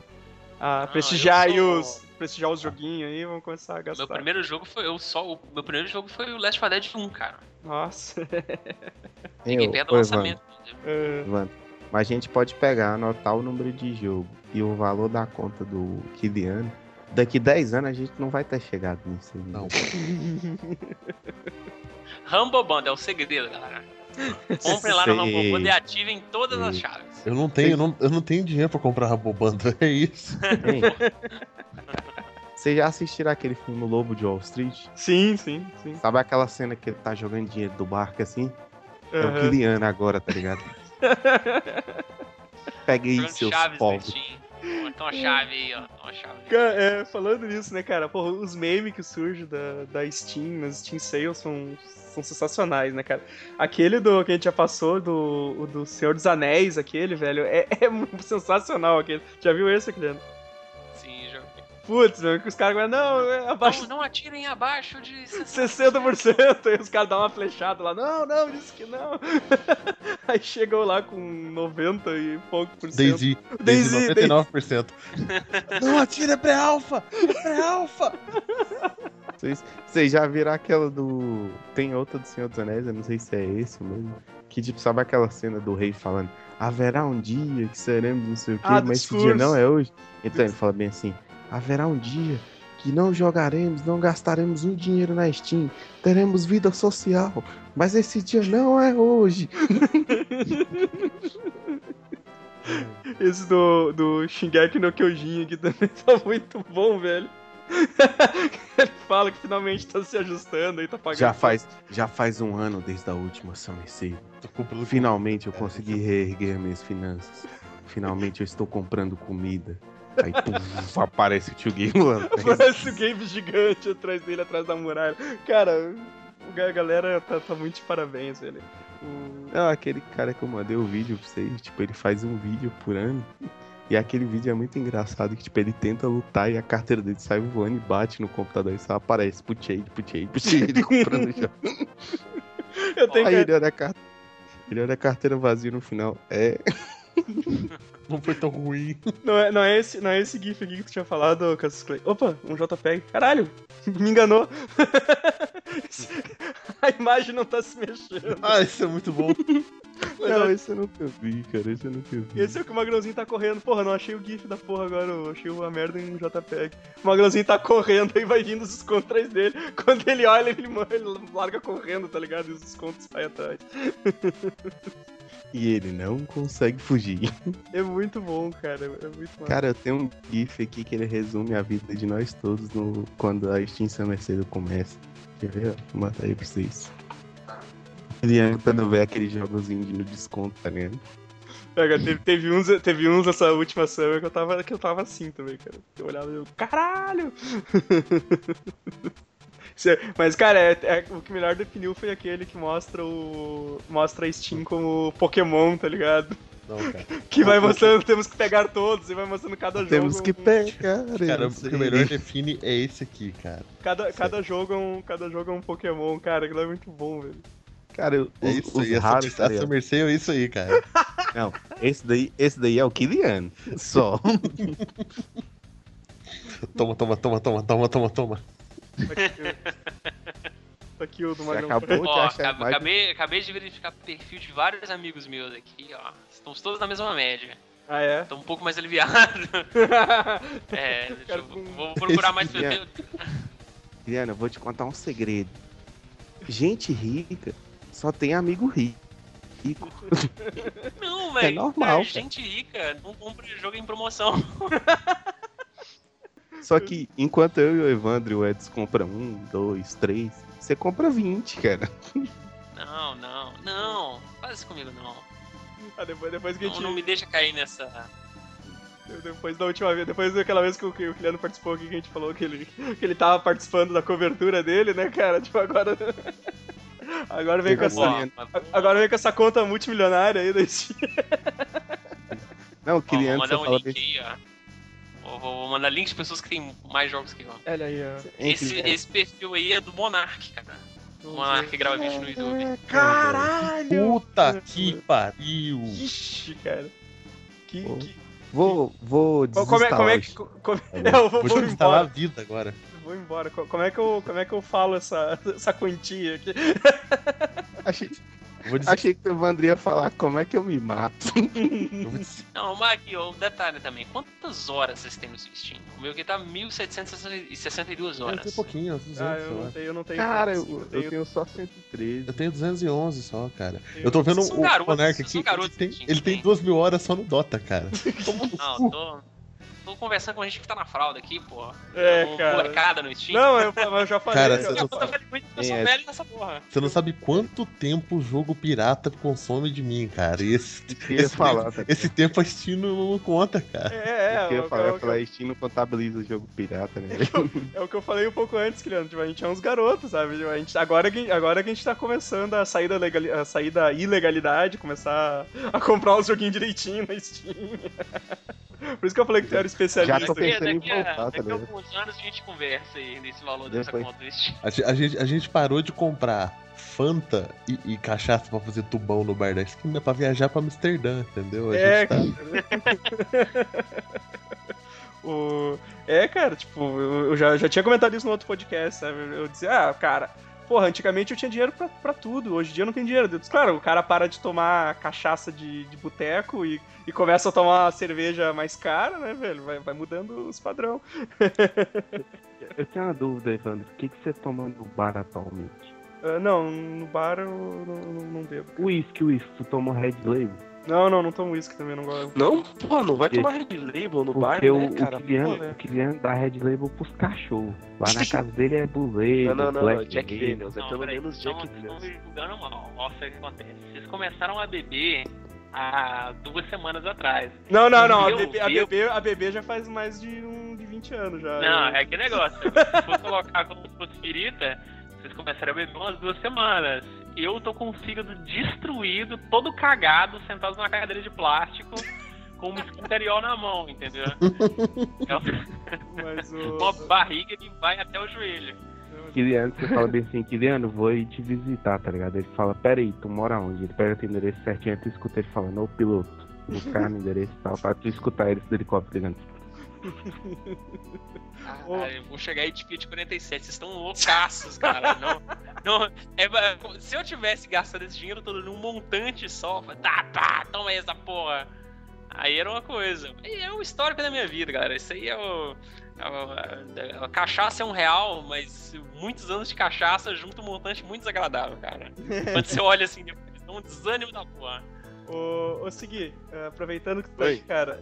a prestigiar eu aí sou- os. Prestigiar os joguinhos aí, vamos começar a gastar. Meu primeiro jogo foi eu só. O meu primeiro jogo foi o Last 4 Dead 1, cara. Nossa. Perto do ô, lançamento. É, Evandro, mas a gente pode pegar, anotar o número de jogo e o valor da conta do Kiliano. Daqui 10 anos a gente não vai ter chegado nisso aí. Não. Humble Bundle é o segredo, galera. Comprem lá no Bundle e ativem todas as Sei. chaves. Eu não tenho, eu não, eu não tenho dinheiro pra comprar Rabobanda, é isso. Vocês já assistiram aquele filme Lobo de Wall Street? Sim, sim, sim. Sabe aquela cena que ele tá jogando dinheiro do barco assim? É o. Kiliano agora, tá ligado? Pegue aí, Jogando seus povos. Toma a chave aí, ó. Toma chave. Cara, é, falando nisso, né, cara? Pô, os memes que surgem da, da Steam, nas Steam Sales, são, são sensacionais, né, cara? Aquele do que a gente já passou, do, do Senhor dos Anéis, aquele, velho, é, é muito sensacional aquele. Já viu esse, Aquiliano? Putz, meu, que os caras falam, não, é abaixo Não, não atirem abaixo de 60%, aí os caras dão uma flechada lá, não, não, disse que não. aí chegam lá com 90 e pouco por cento. Daisy, Daisy, Daisy 99%. Não atira, é pré-alfa! É pré-alfa! Vocês, já viram aquela do. Tem outra do Senhor dos Anéis, eu não sei se é esse mesmo. Que tipo, sabe aquela cena do rei falando: haverá um dia que seremos não sei o quê, Ah, mas esse discurso. dia não é hoje. Então ele fala bem assim: haverá um dia que não jogaremos, não gastaremos um dinheiro na Steam, teremos vida social, mas esse dia não é hoje. Esse do, do Shingeki no Kyojin aqui também tá muito bom, velho. Ele fala que finalmente tá se ajustando aí, tá pagando. Já faz, já faz um ano desde a última Summer Sale. Finalmente eu consegui reerguer minhas finanças. Finalmente eu estou comprando comida. Aí puf, aparece o tio Game lá. Parece o game gigante atrás dele, atrás da muralha. Cara, a galera tá, tá muito de parabéns, velho. O- Não, aquele cara que eu mandei o vídeo pra vocês, tipo, ele faz um vídeo por ano. E aquele vídeo é muito engraçado, que tipo, ele tenta lutar e a carteira dele sai voando e bate no computador e só aparece puxei, puxei, puxei, ele comprando já. Eu tenho Aí que... ele olha a carteira. Ele olha a carteira vazia no final. É. Não foi tão ruim. Não é, não, é esse, não é esse GIF aqui que tu tinha falado, Cassius Clay. Opa, um JPEG. Caralho, me enganou. A imagem não tá se mexendo. Ah, isso é muito bom. Não, esse eu nunca vi, cara. Esse eu nunca vi. Esse é o que o Magrãozinho tá correndo. Porra, não achei o GIF da porra agora, eu achei a merda em JPEG. O Magrãozinho tá correndo, aí vai vindo os atrás dele. Quando ele olha, ele, ele larga correndo, tá ligado? E os descontos saem atrás. E ele não consegue fugir. É muito bom, cara. É muito bom. Cara, eu tenho um GIF aqui que ele resume a vida de nós todos no, quando a Summer Sale começa. Quer ver? Vou matar aí pra vocês. Ele é quando vê aquele jogozinho de no desconto, tá ligado? É, cara, teve, teve uns, teve uns nessa última summer que eu tava, que eu tava assim também, cara. Eu olhava e eu, caralho! Mas, cara, é, é- o que melhor definiu foi aquele que mostra o. Mostra a Steam como Pokémon, tá ligado? Não, cara. Que vai mostrando, temos que pegar todos, e vai mostrando cada jogo. Temos que pegar. Cara, eu o que melhor define é esse aqui, cara. Cada, cada, jogo é um, cada jogo é um Pokémon, cara. Aquilo é muito bom, velho. Cara, os, É isso os aí, essa, raros, essa ligado? Summer Sale é isso aí, cara. Não, esse daí, esse daí é o Kilian. Só. Toma, toma, toma, toma, toma, toma, toma. Tá aqui, o do Magrão. acabou de Ó, achar acabei, acabei, acabei de verificar o perfil de vários amigos meus aqui, ó. Estamos todos na mesma média. Ah, é? Tô um pouco mais aliviado. É, eu, vou procurar mais perfil. Kilian, eu vou te contar um segredo. Gente rica só tem amigo rico. rico. Não, mas normal, gente rica não compra jogo em promoção. Só que enquanto eu e o Evandro e o Edson compra um, dois, três, você compra 20, cara. Não, não, não. Faz isso comigo, não. Ah, depois, depois que a Não, gente. não me deixa cair nessa. Depois da última vez, depois daquela vez que o, que o Kiliano participou aqui, que a gente falou que ele, que ele tava participando da cobertura dele, né, cara? Tipo, agora. Agora vem com essa. Agora vem com essa conta multimilionária aí da Steam. Não, ó, criança vou mandar um fala link aí, ó. Vou, mandar link de pessoas que têm mais jogos que eu. Olha aí, ó. Esse, criança? esse perfil aí é do Monark, cara. O Monark grava vídeo no YouTube. Caralho! Puta que pariu. Ixi, cara. Que. Pô. que... Vou, vou Como é, como é que. desinstalar Como, é, eu vou, Vou instalar a vida agora. Vou embora. Co- Como é que eu, como é que eu falo essa, essa quantia aqui? Achei, Eu vou dizer, achei que o Evandro ia falar como é que eu me mato. eu Não, mas aqui, ó, um detalhe também. Quantas horas vocês têm no seu Steam? O meu aqui tá 1762 eu horas. tenho pouquinho, 200, Ah, eu eu não tenho, eu não tenho. Cara, tanto, eu, assim, eu tenho só 113. Eu tenho 211 só, cara. Eu tô vendo o garotos, Monark aqui, ele tem, ele tem tem. 2 mil horas só no Dota, cara. Não, tô, tô conversando com a gente que tá na fralda aqui, pô. É, Com cara. molecada no Steam. Não, eu, eu já falei. Cara, já- não muito que eu sou É. velho nessa porra. Você não sabe quanto tempo o jogo pirata consome de mim, cara. E esse, Eu esse, falar, tempo, tá esse tempo a Steam não, não conta, cara. É, é, Eu ia é, falar, é, eu ia o- falar, Steam não contabiliza o jogo pirata, né? é o que eu falei um pouco antes, criando. Tipo, a gente é uns garotos, sabe? Tipo, A gente, agora, que, agora que a gente tá começando a sair da, legali, a sair da ilegalidade, começar a comprar os joguinhos direitinho na Steam. Por isso que eu falei que tu era especialista. Já tô Daqui, pensando em daqui, a, voltar, tá daqui a ligado? alguns anos a gente conversa aí nesse valor dessa Depois. conta do Steam. A, a gente, a gente parou de comprar Fanta e, e cachaça pra fazer tubão no bar da esquina pra viajar pra Amsterdã, entendeu? A É, gente tá... O... É, cara, tipo, eu eu já, já tinha comentado isso no outro podcast, sabe? Eu dizia, ah, cara, porra, antigamente eu tinha dinheiro pra, pra tudo, hoje em dia eu não tenho dinheiro. Disse, Claro, o cara para de tomar cachaça de, de boteco e, e começa a tomar cerveja mais cara, né, velho? Vai, vai mudando os padrão. Eu tenho uma dúvida, Evandro. O que, que você toma no bar atualmente? Ah, não, no bar eu não, não, não bebo. Whisky, whisky. Tu toma Red Label? Não, não, não tomo uísque também, não gosto. Não, pô, não vai tomar Red Label no bar, né, o, cara? o, Kilian, Pô, né? o dá Red Label pros cachorros. Lá na casa dele é Label, Não, não, não, Black Jack. Daniels, é Não, pelo menos não, Jack vocês estão Daniels. me julgando mal. Olha o que acontece. Vocês começaram a beber há duas semanas atrás. Não, não, não, a bebê, a, bebê, a bebê já faz mais de, um, de 20 anos já. Não, é que negócio. Se for colocar como se fosse pirita, vocês começaram a beber umas duas semanas. Eu tô com o fígado destruído, todo cagado, sentado numa cadeira de plástico, com uma esquinteriol na mão, entendeu? É Mas uma o. barriga que vai até o joelho. Kiliano, você fala bem assim, Kiliano, vou ir te visitar, tá ligado? Ele fala, pera aí, tu mora onde? Ele pega teu endereço certinho, aí tu escuta ele falando, ô piloto, buscar no endereço e tal, pra tu escutar ele do helicóptero ligando. Eu vou chegar aí de Fiat 47, vocês estão loucaços, cara. Não, não, é, se eu tivesse gastado esse dinheiro todo num montante só, tá, tá, toma essa porra. Aí era uma coisa. É o histórico da minha vida, galera. Isso aí é o. A, a- a cachaça é um real, mas muitos anos de cachaça junto um montante muito desagradável, cara. Quando você olha assim, depois, dá um desânimo da porra. Ô, ô Segui, eh, aproveitando que tu tá aqui, cara,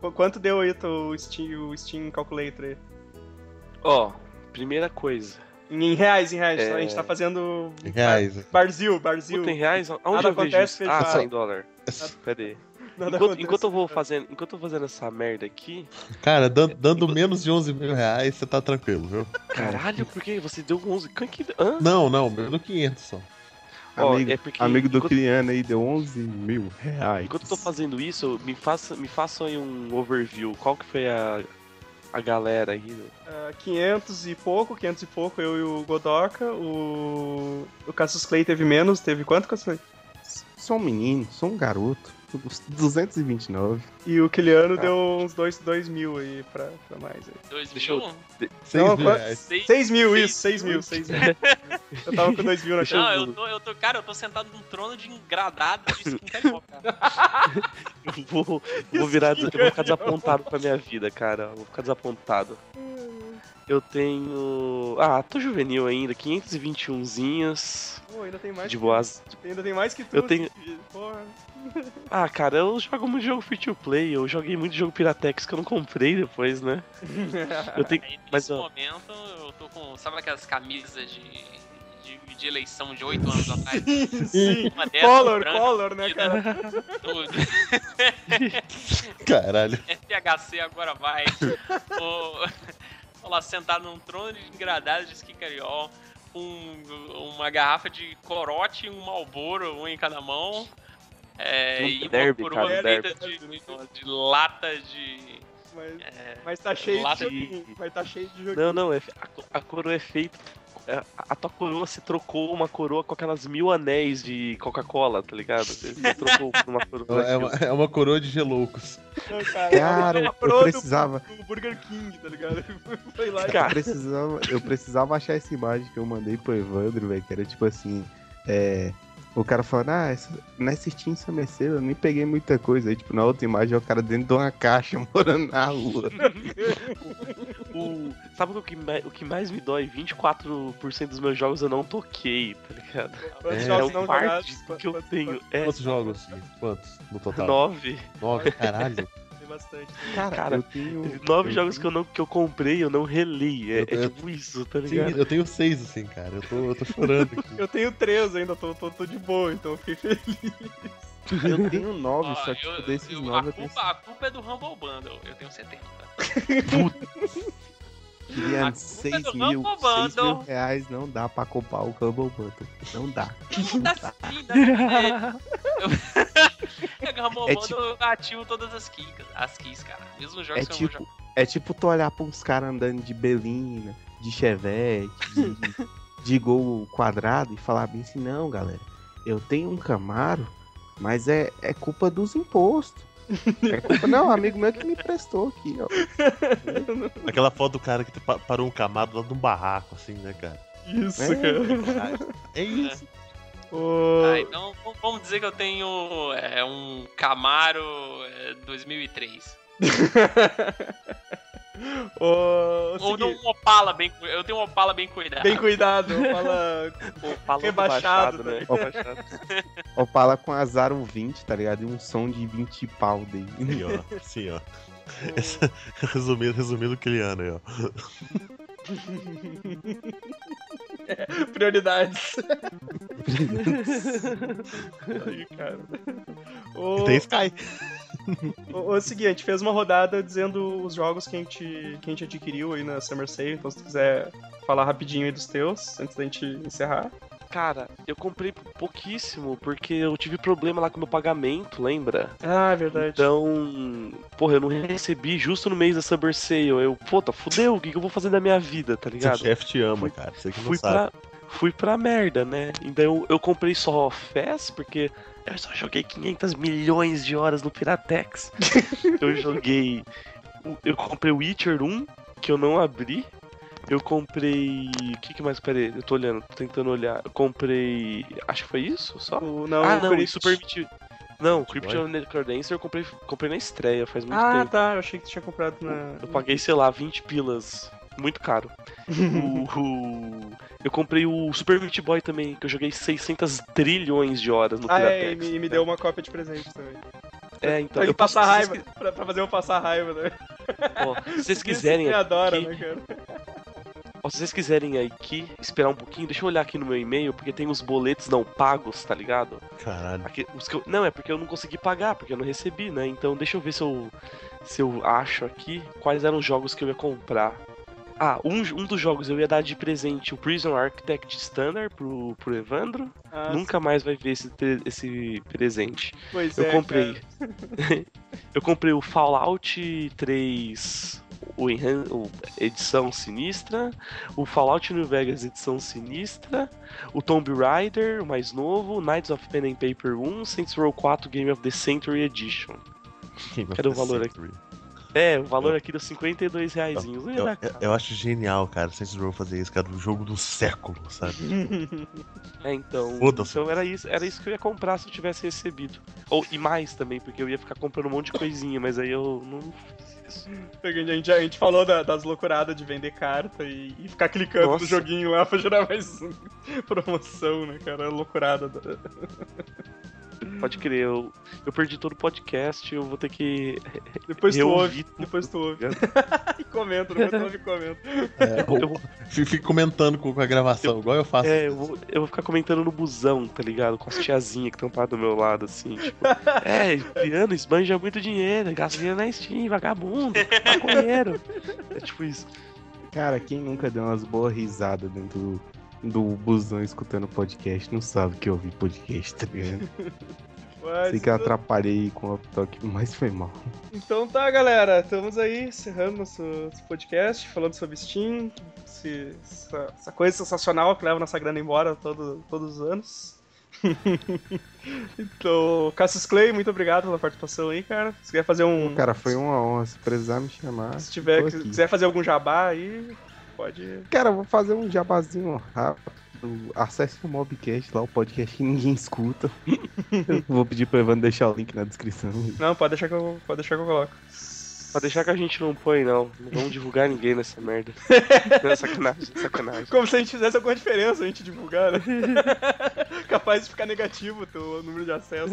qu- quanto deu aí o Steam, o Steam Calculator aí? Ó, primeira coisa. Em, em reais, em reais. É. A gente tá fazendo. Reais. Barzil, Barzil. Puta, em reais? Onde Nada eu vejo acontece, isso? Ah, em dólar. Pera aí. Enquanto, enquanto eu vou fazendo, enquanto eu vou fazendo essa merda aqui, Cara, dando, dando menos de 11 mil reais, você tá tranquilo, viu? caralho, por que você deu 11? Quem que hã? Não, não, menos do 500 só. Ó, amigo, é porque amigo do enquanto- Kiliano aí deu 11 mil reais. Enquanto eu tô fazendo isso, me faça, me faça aí um overview. Qual que foi a, a galera aí? né? Ah, 500 e pouco, 500 e pouco, eu e o Godoka. O, o Cassius Clay teve menos, teve quanto, Cassius Clay? Sou um menino, sou um garoto. 229. E o Kiliano Ah. deu uns 2 dois mil aí pra, pra mais. Aí. Dois Deixa eu- mil? 6 Não, mil. Seis- 6 mil, seis- isso, 6 mil, 6 mil. Eu tava com 2 mil na eu- Não, cara. eu tô, eu tô, cara, eu tô sentado num trono de engradado de skin cara. Eu vou, vou virar, eu vou ficar desapontado com a minha vida, cara. Eu vou ficar desapontado. Eu tenho. Ah, tô juvenil ainda, 521zinhas. Pô, ainda tem mais De que- boas. Ainda tem mais que tu. Eu tenho-. Porra. Ah, cara, eu jogo muito jogo free to play, eu joguei muito jogo Piratex que eu não comprei depois, né? Eu tenho. Aí, Mas, nesse ó. momento, eu tô com. Sabe aquelas camisas de, de, de eleição de 8 anos atrás? Sim. Uma dessa, Color, branca, color, né, cara? tudo. Caralho. FHC agora vai. Tô lá sentado num trono de engradados de esquicariol, com uma garrafa de corote, um malboro, um em cada mão. É, Um e uma derby, coroa cara, um feita de, de, de lata de. Mas, é, mas tá cheio de joguinho. Mas tá cheio de joguinho. Não, não, é, a, a coroa é feita. É, A, tua coroa se trocou uma coroa com aquelas mil anéis de Coca-Cola, tá ligado? Você você trocou por uma coroa. É uma, é uma coroa de geloucos. Não, cara, Cara, eu do- precisava- do Burger King, tá ligado? Foi lá e Cara, Eu precisava, eu precisava achar essa imagem que eu mandei pro Evandro, velho, que era tipo assim, é, o cara falando, ah, essa, nessa Steam Summer Sale eu nem peguei muita coisa. Aí, tipo, na outra imagem é o cara dentro de uma caixa morando na rua. O, sabe o que, mais, o que mais me dói? 24% dos meus jogos eu não toquei, tá ligado? Quantos É, jogos é não parte jogados? que eu Quantos- tenho. É Quantos jogos? Quantos no total? nove. Nove, caralho. Bastante. Cara, Cara, eu tenho. Nove eu jogos que eu, não, que eu comprei, eu não relei. É, Eu- é eu- tipo isso, tá Sim, ligado? eu tenho seis, assim, cara. Eu tô, eu tô chorando aqui. Eu tenho três ainda, tô, tô, tô de boa, então eu fiquei feliz. Eu tenho nove, ó, só que eu- tipo, desses eu- nove a, eu tenho. culpa, a culpa é do Humble Bundle, eu tenho 70. Queria culpa é 6 do mil, Humble 6 mil reais não dá pra comprar o Humble Bundle. Não dá. Tá sim, dá pra ver. Eu Humble É Bundle, eu ativo todas as keys, as keys, cara. Mesmo os jogos É que eu não tipo, jogo. é tipo tu olhar pra uns caras andando de Belina, de Chevette, de, de gol quadrado e falar bem assim, não, galera, eu tenho um Camaro, mas é, é culpa dos impostos. É não, amigo meu que me prestou aqui, ó. Aquela foto do cara que pa- parou um camado lá num barraco, assim, né, cara? Isso, É. cara. É isso. Ô, Ah, então vamos dizer que eu tenho é, um Camaro é, 2003. Ô, Ou não, um Opala bem Eu tenho um Opala bem cuidado. bem cuidado, Pô, falando Rebaixado, baixado, né? Ó. Rebaixado. Opala com azar um 20, tá ligado? E um som de 20 pau dele. Sim, ó. Sim, ó. Essa- resumindo, resumindo aquele ano aí, ó. prioridades. Aí, cara. Ô, E tem Sky. ô, ô, seguinte, a gente fez uma rodada dizendo os jogos que a gente, que a gente adquiriu aí na Summer Sale, então se tu quiser falar rapidinho aí dos teus, antes da gente encerrar. Cara, eu comprei pouquíssimo, porque eu tive problema lá com o meu pagamento, lembra? Ah, é verdade. Então, porra, eu não recebi justo no mês da Summer Sale. Eu, puta, fudeu, o que, que eu vou fazer da minha vida, tá Seu ligado? chefe te ama, Fui- cara. Você que não Fui sabe. pra, fui pra merda, né? Então eu, eu comprei só FES, porque eu só joguei 500 milhões de horas no Piratex. eu joguei. Eu comprei o Witcher 1, que eu não abri. Eu comprei. O que, que mais? Pera aí, eu tô olhando, tô tentando olhar. Eu comprei. Acho que foi isso só? O, não, ah, não, Crypt. Super Meat. Não, Boy. Crypto Necrodancer eu comprei, comprei na estreia, faz muito Ah, tempo. tá, eu achei que tu tinha comprado na. Eu paguei, sei lá, 20 pilas. Muito caro. o, o- eu comprei o Super Meat Boy também, que eu joguei 600 trilhões de horas no Ah, é, e me, e me deu uma cópia de presente também. É, então. Pra Eu passar posso- raiva, pra, pra fazer eu passar raiva, né? ó, se vocês quiserem me adora, aqui, né, cara? ó, se vocês quiserem aqui esperar um pouquinho, deixa eu olhar aqui no meu e-mail, porque tem os boletos não pagos, tá ligado? Caralho. Aqui- os que eu- não, é porque eu não consegui pagar, porque eu não recebi, né? Então deixa eu ver se eu, se eu acho aqui quais eram os jogos que eu ia comprar. Ah, um, um dos jogos eu ia dar de presente o Prison Architect Standard pro, pro Evandro. Ah, Nunca mais vai ver esse, esse presente. Pois Eu é, comprei. cara. eu comprei o Fallout 3, o, Enhan- o edição sinistra, o Fallout New Vegas edição sinistra, o Tomb Raider, o mais novo, Knights of Pen and Paper 1, Saints Row 4 Game of the Century Edition. Vai Cadê o valor Century? É, o valor aqui deu 52 reais. Eu, dar eu, eu acho genial, cara, Saints Row fazer isso, cara, do jogo do século, sabe? É, então. Foda-se. Então era isso, era isso que eu ia comprar se eu tivesse recebido. Ou, e mais também, porque eu ia ficar comprando um monte de coisinha, mas aí eu não fiz isso. A gente, a gente falou da- das loucuradas de vender carta e, e ficar clicando Nossa. no joguinho lá pra gerar mais promoção, né, cara? Loucurada. da- Pode crer, eu, eu perdi todo o podcast, eu vou ter que. Depois tu Eu ouve, depois tu ouve. e comenta, depois tu ouve e comenta. É, ou- Fico comentando com a gravação, igual eu faço. É, eu vou, eu vou ficar comentando no busão, tá ligado? Com as tiazinhas que estão paradas do meu lado, assim, tipo. É, piano esbanja muito dinheiro, gasta dinheiro na Steam, vagabundo, maconheiro. É tipo isso. Cara, quem nunca deu umas boas risadas dentro do, do busão escutando podcast não sabe que eu ouvi podcast, tá ligado? Mas, Sei que eu atrapalhei com o toque, mas foi mal. Então tá, galera. Estamos aí encerrando nosso, nosso podcast, falando sobre Steam, esse- essa, essa coisa sensacional que leva nossa grana embora todo, todos os anos. então, Cassius Clay, muito obrigado pela participação aí, cara. Se quiser fazer um. Cara, foi uma honra. Se precisar me chamar. se tiver, quiser fazer algum jabá aí, pode. Cara, eu vou fazer um jabazinho rápido. Acesse o Mobcast lá, o podcast que ninguém escuta. Eu vou pedir pro Evandro deixar o link na descrição. Não, pode deixar que eu, pode deixar que eu coloco. Pra deixar que a gente não põe, não. Não vamos divulgar ninguém nessa merda. Não, é sacanagem, sacanagem. Como se a gente fizesse alguma diferença a gente divulgar, né? Capaz de ficar negativo o teu número de acesso.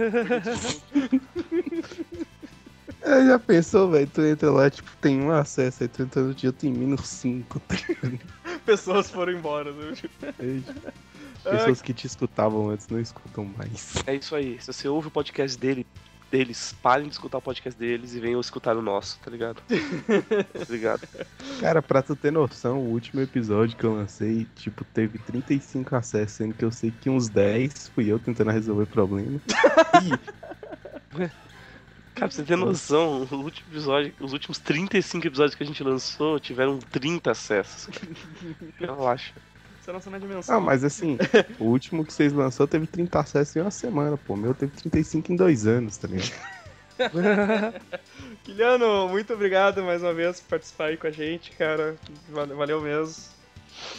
É, já pensou, velho? Tu entra lá, tipo, tem um acesso, aí tu entra no dia, tem menos cinco. tá Pessoas foram embora, né? ligado? Pessoas que te escutavam antes não escutam mais. É isso aí. Se você ouve o podcast dele, deles, parem de escutar o podcast deles e venham escutar o nosso, tá ligado? Obrigado. Cara, pra tu ter noção, o último episódio que eu lancei, tipo, teve 35 acessos, sendo que eu sei que uns 10 fui eu tentando resolver problema. Cara, pra você ter noção, o último episódio, os últimos 35 episódios que a gente lançou tiveram 30 acessos. Relaxa. Você não na dimensão. Ah, mas assim, o último que vocês lançou teve 30 acessos em uma semana, pô. O meu teve 35 em dois anos, tá ligado? Kiliano, muito obrigado mais uma vez por participar aí com a gente, cara. Valeu mesmo.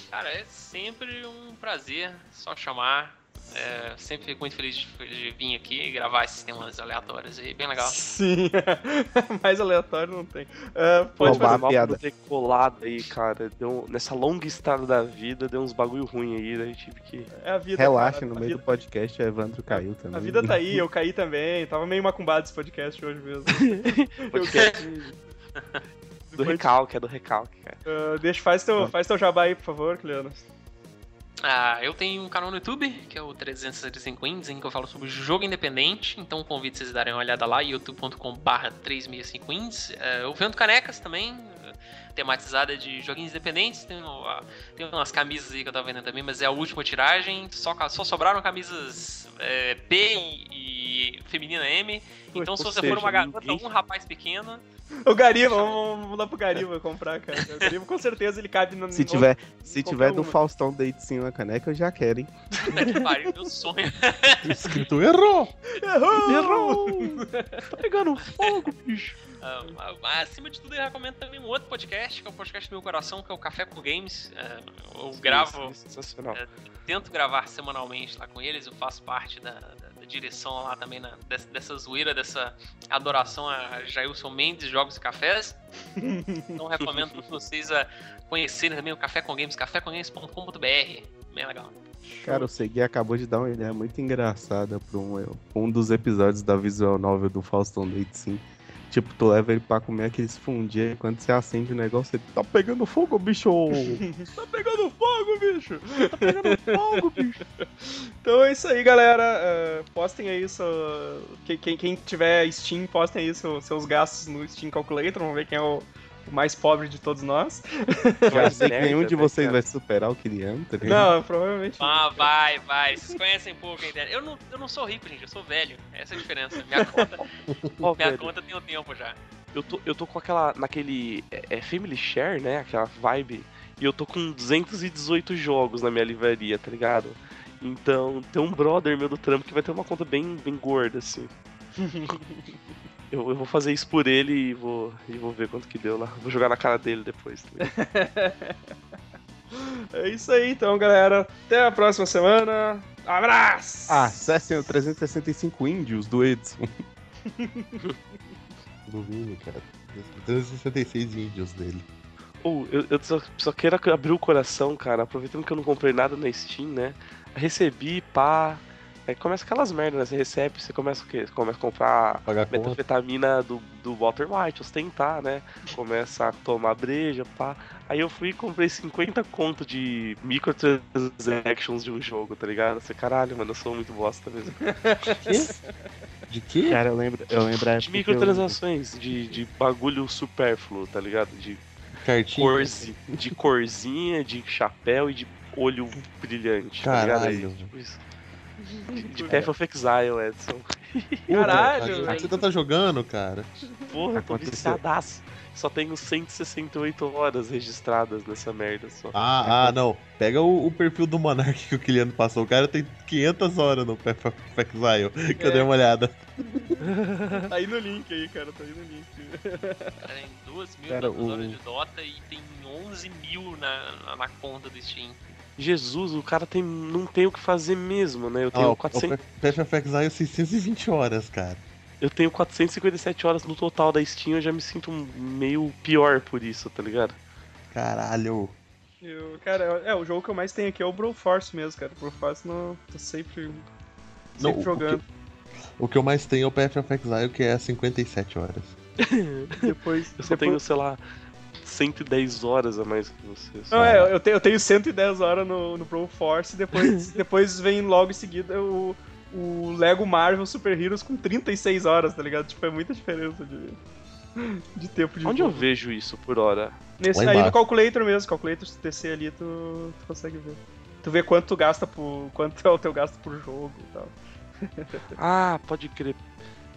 Cara, é sempre um prazer, só chamar. É, sempre fico muito feliz de, de vir aqui e gravar esses temas aleatórios aí, bem legal. Sim, mais aleatório não tem. Ah, pode Roubar fazer. mal por ter colado aí, cara. Deu, nessa longa estrada da vida, deu uns bagulho ruim aí, daí tive que. É a vida. Relaxa, cara. no meio do vida, podcast, o Evandro caiu também. a vida tá aí, eu caí também. Tava meio macumbado esse podcast hoje mesmo. Podcast do recalque, é do recalque, cara. Ah, deixa, faz teu, faz teu jabá aí, por favor, Kiliano. Ah, eu tenho um canal no YouTube, que é o 365 Indies, em que eu falo sobre jogo independente. Então convido vocês a darem uma olhada lá, youtube.com.br 365 Indies. É, eu vendo canecas também, tematizada de joguinhos independentes. Tem, tem umas camisas aí que eu tava vendendo também, mas é a última tiragem. Só, só sobraram camisas P e, e feminina M. Então se Ou você seja, for uma garota ninguém- ou um rapaz pequeno, O Gariba, vamos, vamos dar pro Gariba comprar, cara. O Gariba com certeza ele cabe no. Se tiver, se tiver do. Faustão deito sim na caneca, eu já quero, hein? puta que pariu, meu sonho. Escrito errou! Errou! Tá pegando fogo, bicho. Ah, mas, acima de tudo, eu recomendo também um outro podcast, que é o podcast do meu coração, que é o Café com Games. Ah, eu gravo, Isso, Sensacional. É. tento gravar semanalmente lá com eles, eu faço parte da- da direção lá também, na- dessa, dessa zoeira, dessa adoração a Jailson Mendes, Jogos e Cafés. Então recomendo todos vocês a conhecerem também o Café com Games, cafécomgames.com.br. Bem legal. Cara, o Segui acabou de dar uma ideia muito engraçada pra um, um dos episódios da visual novel do Faustão Date sim. Tipo, tu leva ele pra comer aqueles fundir, aí quando você acende o negócio, ele tá pegando fogo, bicho! Tá pegando fogo, bicho! Tá pegando fogo, bicho! Então é isso aí, galera. Ah, postem aí seu... quem, quem, quem tiver Steam, postem aí seu- seus gastos no Steam Calculator. Vamos ver quem é o, o mais pobre de todos nós. Já sei que nenhum de vocês vai superar o Kiliano, tá ligado? Não, provavelmente. Ah, vai, vai. Vocês conhecem pouco a ideia. Eu não, eu não sou rico, gente, eu sou velho. Essa é a diferença. Minha conta, minha velho, conta tem um tempo já. eu, tô, eu tô com aquela. naquele. É, é Family Share, né? Aquela vibe. E eu tô com 218 jogos na minha livraria, tá ligado? Então, tem um brother meu do trampo que vai ter uma conta bem, bem gorda, assim. Eu, eu vou fazer isso por ele e vou, e vou ver quanto que deu lá. Vou jogar na cara dele depois. Tá? É isso aí, então, galera. Até a próxima semana. Abraço! Acessem o 365 Índios do Edson. Do Vini, cara. 366 índios dele. Ou, eu, eu só, só quero abrir o coração, cara. Aproveitando que eu não comprei nada na Steam, né? Recebi, pá. Aí começa aquelas merdas, né? Você recebe, você começa o quê? Você começa a comprar Pagar conta. metanfetamina do, do Walter White, ostentar, né? Começa a tomar breja, pá. Aí eu fui e comprei 50 conto de microtransactions de um jogo, tá ligado? Você, caralho, mano, eu sou muito bosta mesmo. De quê? Cara, eu lembro, eu lembro a De que eu- microtransações, de, de bagulho supérfluo, tá ligado? De, Cartinha. corzi, de corzinha, de chapéu e de olho brilhante, tá ligado? Caralho. Aí, tipo isso. De, Path of Exile, Edson. Caralho, Você ainda tá jogando, cara. Porra, eu tô Aconteceu. viciadaço. Só tenho 168 horas registradas nessa merda só. Ah, ah, não. Pega o, o perfil do Monark que o Kiliano passou. O cara tem 500 horas no Path of Exile. Que eu É. dei uma olhada. Tá aí no link aí, cara. Tá aí no link. Cara, tem 2 mil Cara, o- horas de Dota e tem 11 mil na, na, na conta do Steam. Jesus, o cara tem, não tem o que fazer mesmo, né? Eu tenho, o, o 400, Path of Exile 620 horas, cara. eu tenho 457 horas no total da Steam, eu já me sinto meio pior por isso, tá ligado? Caralho. Eu, cara, é, o jogo que eu mais tenho aqui é o Broforce mesmo, cara. O Broforce não. tô sempre. Não, Sempre o- jogando. O que eu mais tenho é o Path of Exile, que é 57 horas. Depois. Eu só depois... tenho, sei lá, 110 horas a mais que você. só. Não, é, eu tenho, eu tenho 110 horas no, no Pro Force, depois, depois vem logo em seguida o, o Lego Marvel Super Heroes com 36 horas, tá ligado? Tipo, é muita diferença de, de tempo de Onde eu jogo. vejo isso por hora? Nesse, aí no Calculator mesmo, Calculator, se descer ali, tu, tu consegue ver. Tu vê quanto tu gasta por. quanto é o teu gasto por jogo e tal. Ah, pode crer.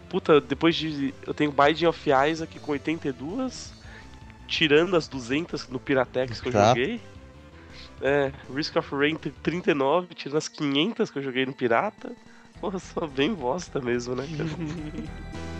Puta, depois de. Eu tenho Binding of Isaac com 82, tirando as 200 no Piratex que eu Tá. joguei. É, Risk of Rain tem 39, tirando as 500 que eu joguei no Pirata. Porra, só bem bosta mesmo, né, cara?